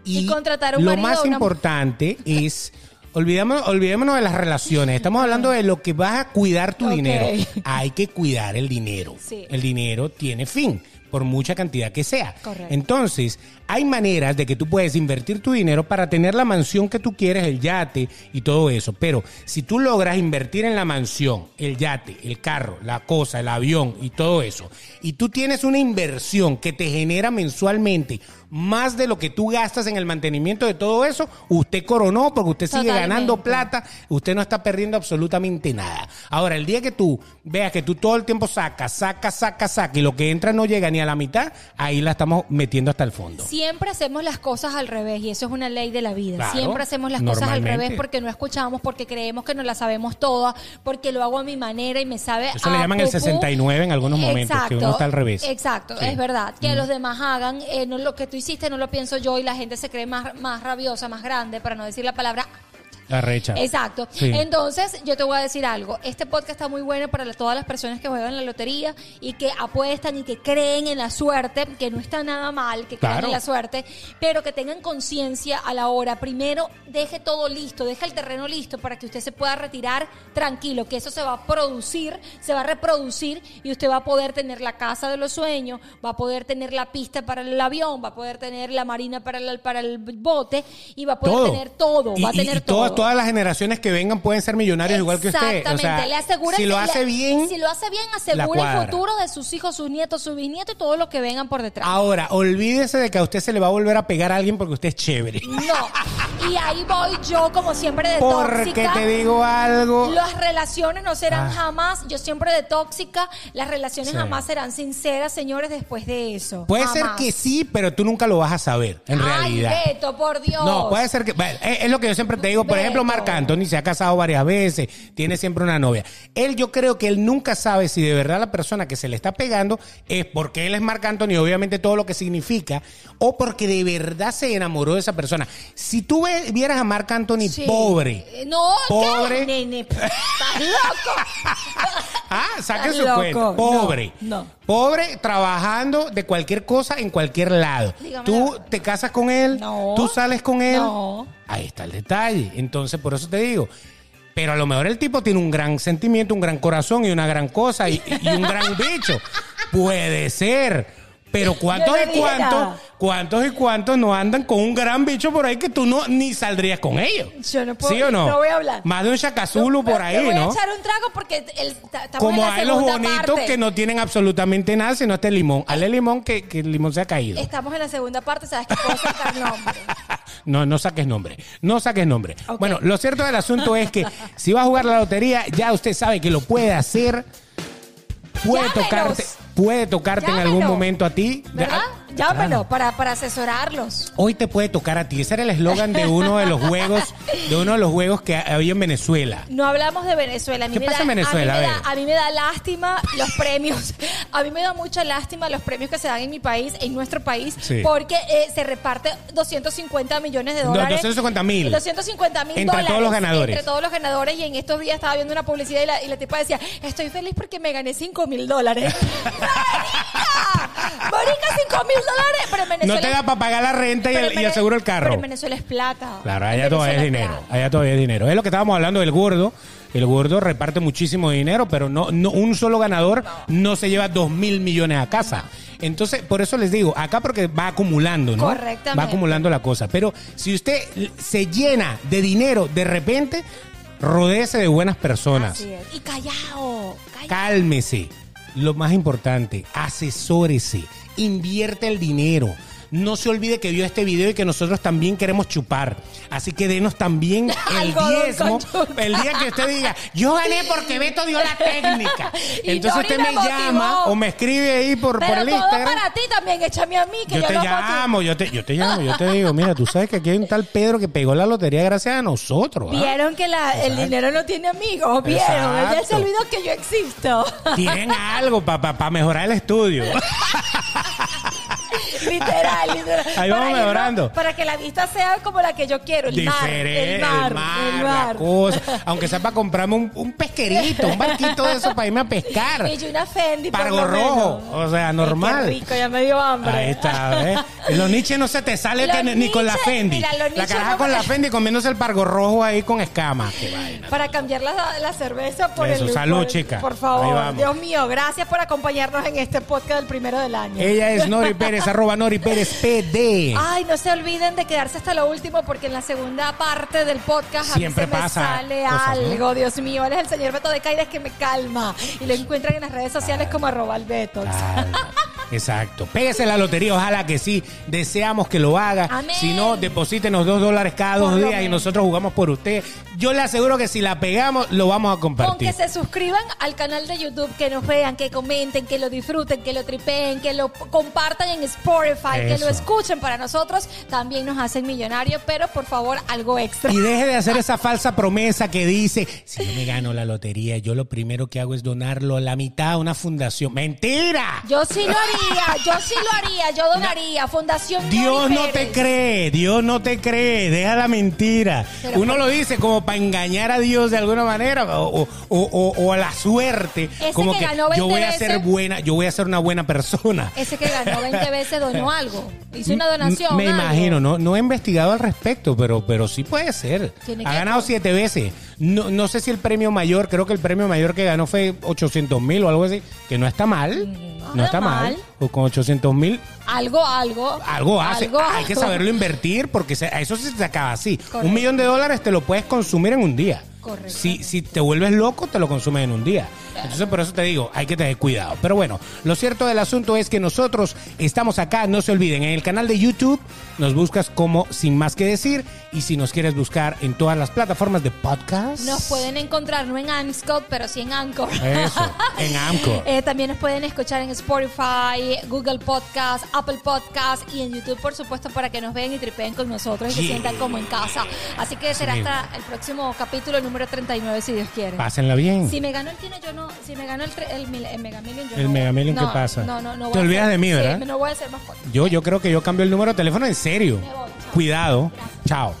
y, Y contratar un lo marido más una- importante [laughs] es olvidémonos, olvidémonos de las relaciones. Estamos hablando de lo que vas a cuidar tu dinero. Hay que cuidar el dinero. Sí. El dinero tiene fin, por mucha cantidad que sea. Correcto. Entonces, hay maneras de que tú puedes invertir tu dinero para tener la mansión que tú quieres, el yate y todo eso. Pero si tú logras invertir en la mansión, el yate, el carro, la cosa, el avión y todo eso, y tú tienes una inversión que te genera mensualmente más de lo que tú gastas en el mantenimiento de todo eso, usted coronó porque usted sigue ganando plata, usted no está perdiendo absolutamente nada. Ahora, el día que tú veas que tú todo el tiempo sacas, sacas, sacas, sacas y lo que entra no llega ni a la mitad, ahí la estamos metiendo hasta el fondo. Siempre hacemos las cosas al revés y eso es una ley de la vida. Claro, Siempre hacemos las cosas al revés porque no escuchamos, porque creemos que no las sabemos todas, porque lo hago a mi manera y me sabe Eso le a llaman el pupú. 69 en algunos momentos, que uno está al revés. Exacto, Sí. Es verdad. Que los demás hagan, eh, no, lo que tú hiciste no lo pienso yo y la gente se cree más, más rabiosa, más grande, para no decir la palabra La recha. Exacto. Sí. Entonces, yo te voy a decir algo. Este podcast está muy bueno para todas las personas que juegan la lotería y que apuestan y que creen en la suerte, que no está nada mal, que crean Claro. en la suerte, pero que tengan conciencia a la hora. Primero, deje todo listo, deje el terreno listo para que usted se pueda retirar tranquilo, que eso se va a producir, se va a reproducir y usted va a poder tener la casa de los sueños, va a poder tener la pista para el avión, va a poder tener la marina para el, para el bote y va a poder tener todo, Y- va a tener y todo. Todas, todas las generaciones que vengan pueden ser millonarios igual que usted. O Exactamente, sea, le asegura si lo que- hace le- bien, si lo hace bien asegura el futuro de sus hijos, sus nietos, sus bisnietos y todo lo que vengan por detrás. Ahora, olvídese de que a usted se le va a volver a pegar a alguien porque usted es chévere. No. Y ahí voy yo como siempre de Porque tóxica. te digo algo. Las relaciones no serán Ah. jamás, yo siempre de tóxica, las relaciones Sí. jamás serán sinceras, señores, después de eso. Puede ser que sí, pero tú nunca lo vas a saber, en Ay, realidad. Beto, por Dios. No, puede ser que. es, lo que yo siempre te digo. Por. Ejemplo, Marc Anthony se ha casado varias veces, tiene siempre una novia. Él, yo creo que él nunca sabe si de verdad la persona que se le está pegando es porque él es Marc Anthony, obviamente todo lo que significa, o porque de verdad se enamoró de esa persona. Si tú vieras a Marc Anthony Sí. pobre, Eh, No, Pobre. ¿qué? Nene, estás loco. [laughs] Ah, saque su loco. cuenta. Pobre. No, no. Pobre trabajando de cualquier cosa en cualquier lado. Dígame Tú te casas con él, No. tú sales con él. No. Ahí está el detalle. Entonces, por eso te digo. Pero a lo mejor el tipo tiene un gran sentimiento, un gran corazón y una gran cosa y, y un gran bicho. [laughs] Puede ser. Pero ¿cuántos y cuántos, cuántos y cuántos no andan con un gran bicho por ahí que tú no ni saldrías con ellos? Yo no puedo- ¿Sí o no? no voy a hablar. Más de un chacazulu por ahí, voy ¿no? a echar un trago porque el, ta- estamos Como en la hay los bonitos parte. que no tienen absolutamente nada, sino este limón. Hale limón que, que el limón se ha caído. Estamos en la segunda parte, sabes que puedo sacar nombre. [laughs] No, no saques nombre. No saques nombre. Bueno, lo cierto del asunto es que si va a jugar la lotería, ya usted sabe que lo puede hacer puede Llámenos. tocarte, puede tocarte en algún momento a ti. Llámelo para, para asesorarlos. Hoy te puede tocar a ti. Ese era el eslogan de uno de los juegos, de uno de los juegos que había en Venezuela. No hablamos de Venezuela. A mí ¿Qué me pasa da, en Venezuela? A mí, me da, a mí me da lástima los premios. [laughs] A mí me da mucha lástima los premios que se dan en mi país, en nuestro país, Sí. porque eh, se reparte 250 millones de No, dólares. 250 mil. 250 mil Entre todos los ganadores. Entre todos los ganadores. Y en estos días estaba viendo una publicidad y la, y la tipa decía, estoy feliz porque me gané 5 mil dólares. [laughs] [laughs] ¡Marica! ¡Marica, 5 mil dólares! Pero en Venezuela... No te da para pagar la renta y, el, y el seguro del Pero carro. en Venezuela es plata. Claro, allá todavía es dinero. plata. Allá todavía es dinero. Es lo que estábamos hablando del gordo. El gordo reparte muchísimo dinero, pero no, no un solo ganador no se lleva dos mil millones a casa. Entonces, por eso les digo, acá porque va acumulando, ¿no? Correctamente. Va acumulando la cosa. Pero si usted se llena de dinero de repente, rodéese de buenas personas. Así es. Y callao. callao. Cálmese. Lo más importante, asesórese, invierte el dinero. No se olvide que vio este video y que nosotros también queremos chupar. Así que denos también [laughs] el Algodón diezmo. con. El día que usted diga, yo gané porque Beto dio la técnica. [laughs] Y Entonces usted me me llama o me escribe ahí por, por Pero el todo Instagram. para ti también, échame a mí, que Yo yo, te llamo, yo te, yo te llamo, yo te digo, mira, tú sabes que aquí hay un tal Pedro que pegó la lotería gracias a nosotros. ¿ah? Vieron que la- el Exacto. dinero no tiene amigos, vieron. Ya se Exacto. olvidó que yo existo. Tienen algo para mejorar el estudio. [laughs] [laughs] literal, literal. Ahí vamos Para que no- mejorando. para que la vista sea como la que yo quiero, el mar, Diferente, el mar, el la mar. cosa. [laughs] Aunque sea para comprarme un, un pesquerito, un barquito de eso para irme a pescar. Y yo una Fendi, Pargo rojo, o sea, normal. Qué rico, ya me dio hambre. Ahí está, ¿ves? Los niches no se te sale ni, con la Fendi. mira, la caraja no con me- la Fendi comiéndose el pargo rojo ahí con escama. Qué vaina. Para cambiar la, la cerveza por Eso, el salud, por- chica. Por favor. Dios mío, gracias por acompañarnos en este podcast del primero del año. Ella es Nori Pérez, arroba Nori Pérez PD. Ay, no se olviden de quedarse hasta lo último porque en la segunda parte del podcast Siempre a mí se pasa me sale cosas, ¿no? algo, Dios mío. Él es el señor Beto de Caires que me calma y lo encuentran en las redes sociales como arroba el Beto. [laughs] Exacto. Pégese la lotería, ojalá que sí. Deseamos que lo haga. Amén. Si no, deposítenos dos dólares cada dos Por días y nosotros jugamos por usted. Yo le aseguro que si la pegamos, lo vamos a Con compartir. que se suscriban al canal de YouTube, que nos vean, que comenten, que lo disfruten, que lo tripeen, que lo compartan en Spotify, que lo escuchen para nosotros, también nos hacen millonarios, pero por favor, algo extra. Y deje de hacer esa falsa promesa que dice, si yo me gano la lotería, yo lo primero que hago es donarlo a la mitad a una fundación. ¡Mentira! Yo sí lo haría, yo sí lo haría, yo donaría. Fundación Dios Nori no te cree, Dios no te cree, deja la mentira. Pero Uno lo dice como para engañar a Dios de alguna manera o, o- o- o a la suerte, Ese como que que, ganó 20 yo voy a ser veces- buena, yo voy a ser una buena persona. Ese que ganó 20 veces donó [laughs] algo. Hizo una donación. Me algo. imagino, no, no he investigado al respecto, pero, pero sí puede ser. Tiene Ha ganado siete veces. No, no sé si el premio mayor, creo que el premio mayor que ganó fue 800 mil o algo así, que no está mal. No está mal. mal. O con 800 mil Algo, algo. algo hace. Algo, Hay que saberlo invertir porque se- a eso sí se acaba así. Correcto. Un millón de dólares te lo puedes consumir en un día. Correcto. Si, si te vuelves loco, te lo consumes en un día. Entonces, por eso te digo, hay que tener cuidado. Pero bueno, lo cierto del asunto es que nosotros estamos acá, no se olviden, en el canal de YouTube nos buscas como Sin Más Que Decir. Y si nos quieres buscar en todas las plataformas de podcast. Nos pueden encontrar no en Anscott, pero sí en Anchor. Eso, [laughs] en Anchor. Eh, también nos pueden escuchar en Spotify, Google Podcast, Apple Podcast y en YouTube, por supuesto, para que nos vean y tripeen con nosotros y se sientan como en casa. Así que será hasta el próximo capítulo número 39, si Dios quiere. Pásenla bien. Si me ganó el tiene, yo no. Si me ganó el, el, Mega Million, yo El no. Mega Million, ¿qué no, pasa? No, no, no. Te olvidas hacer- de mí, ¿verdad? Sí, no voy a hacer más fotos. Yo, yo creo que yo cambio el número de teléfono en serio. Me voy, chao. Cuidado. Chao.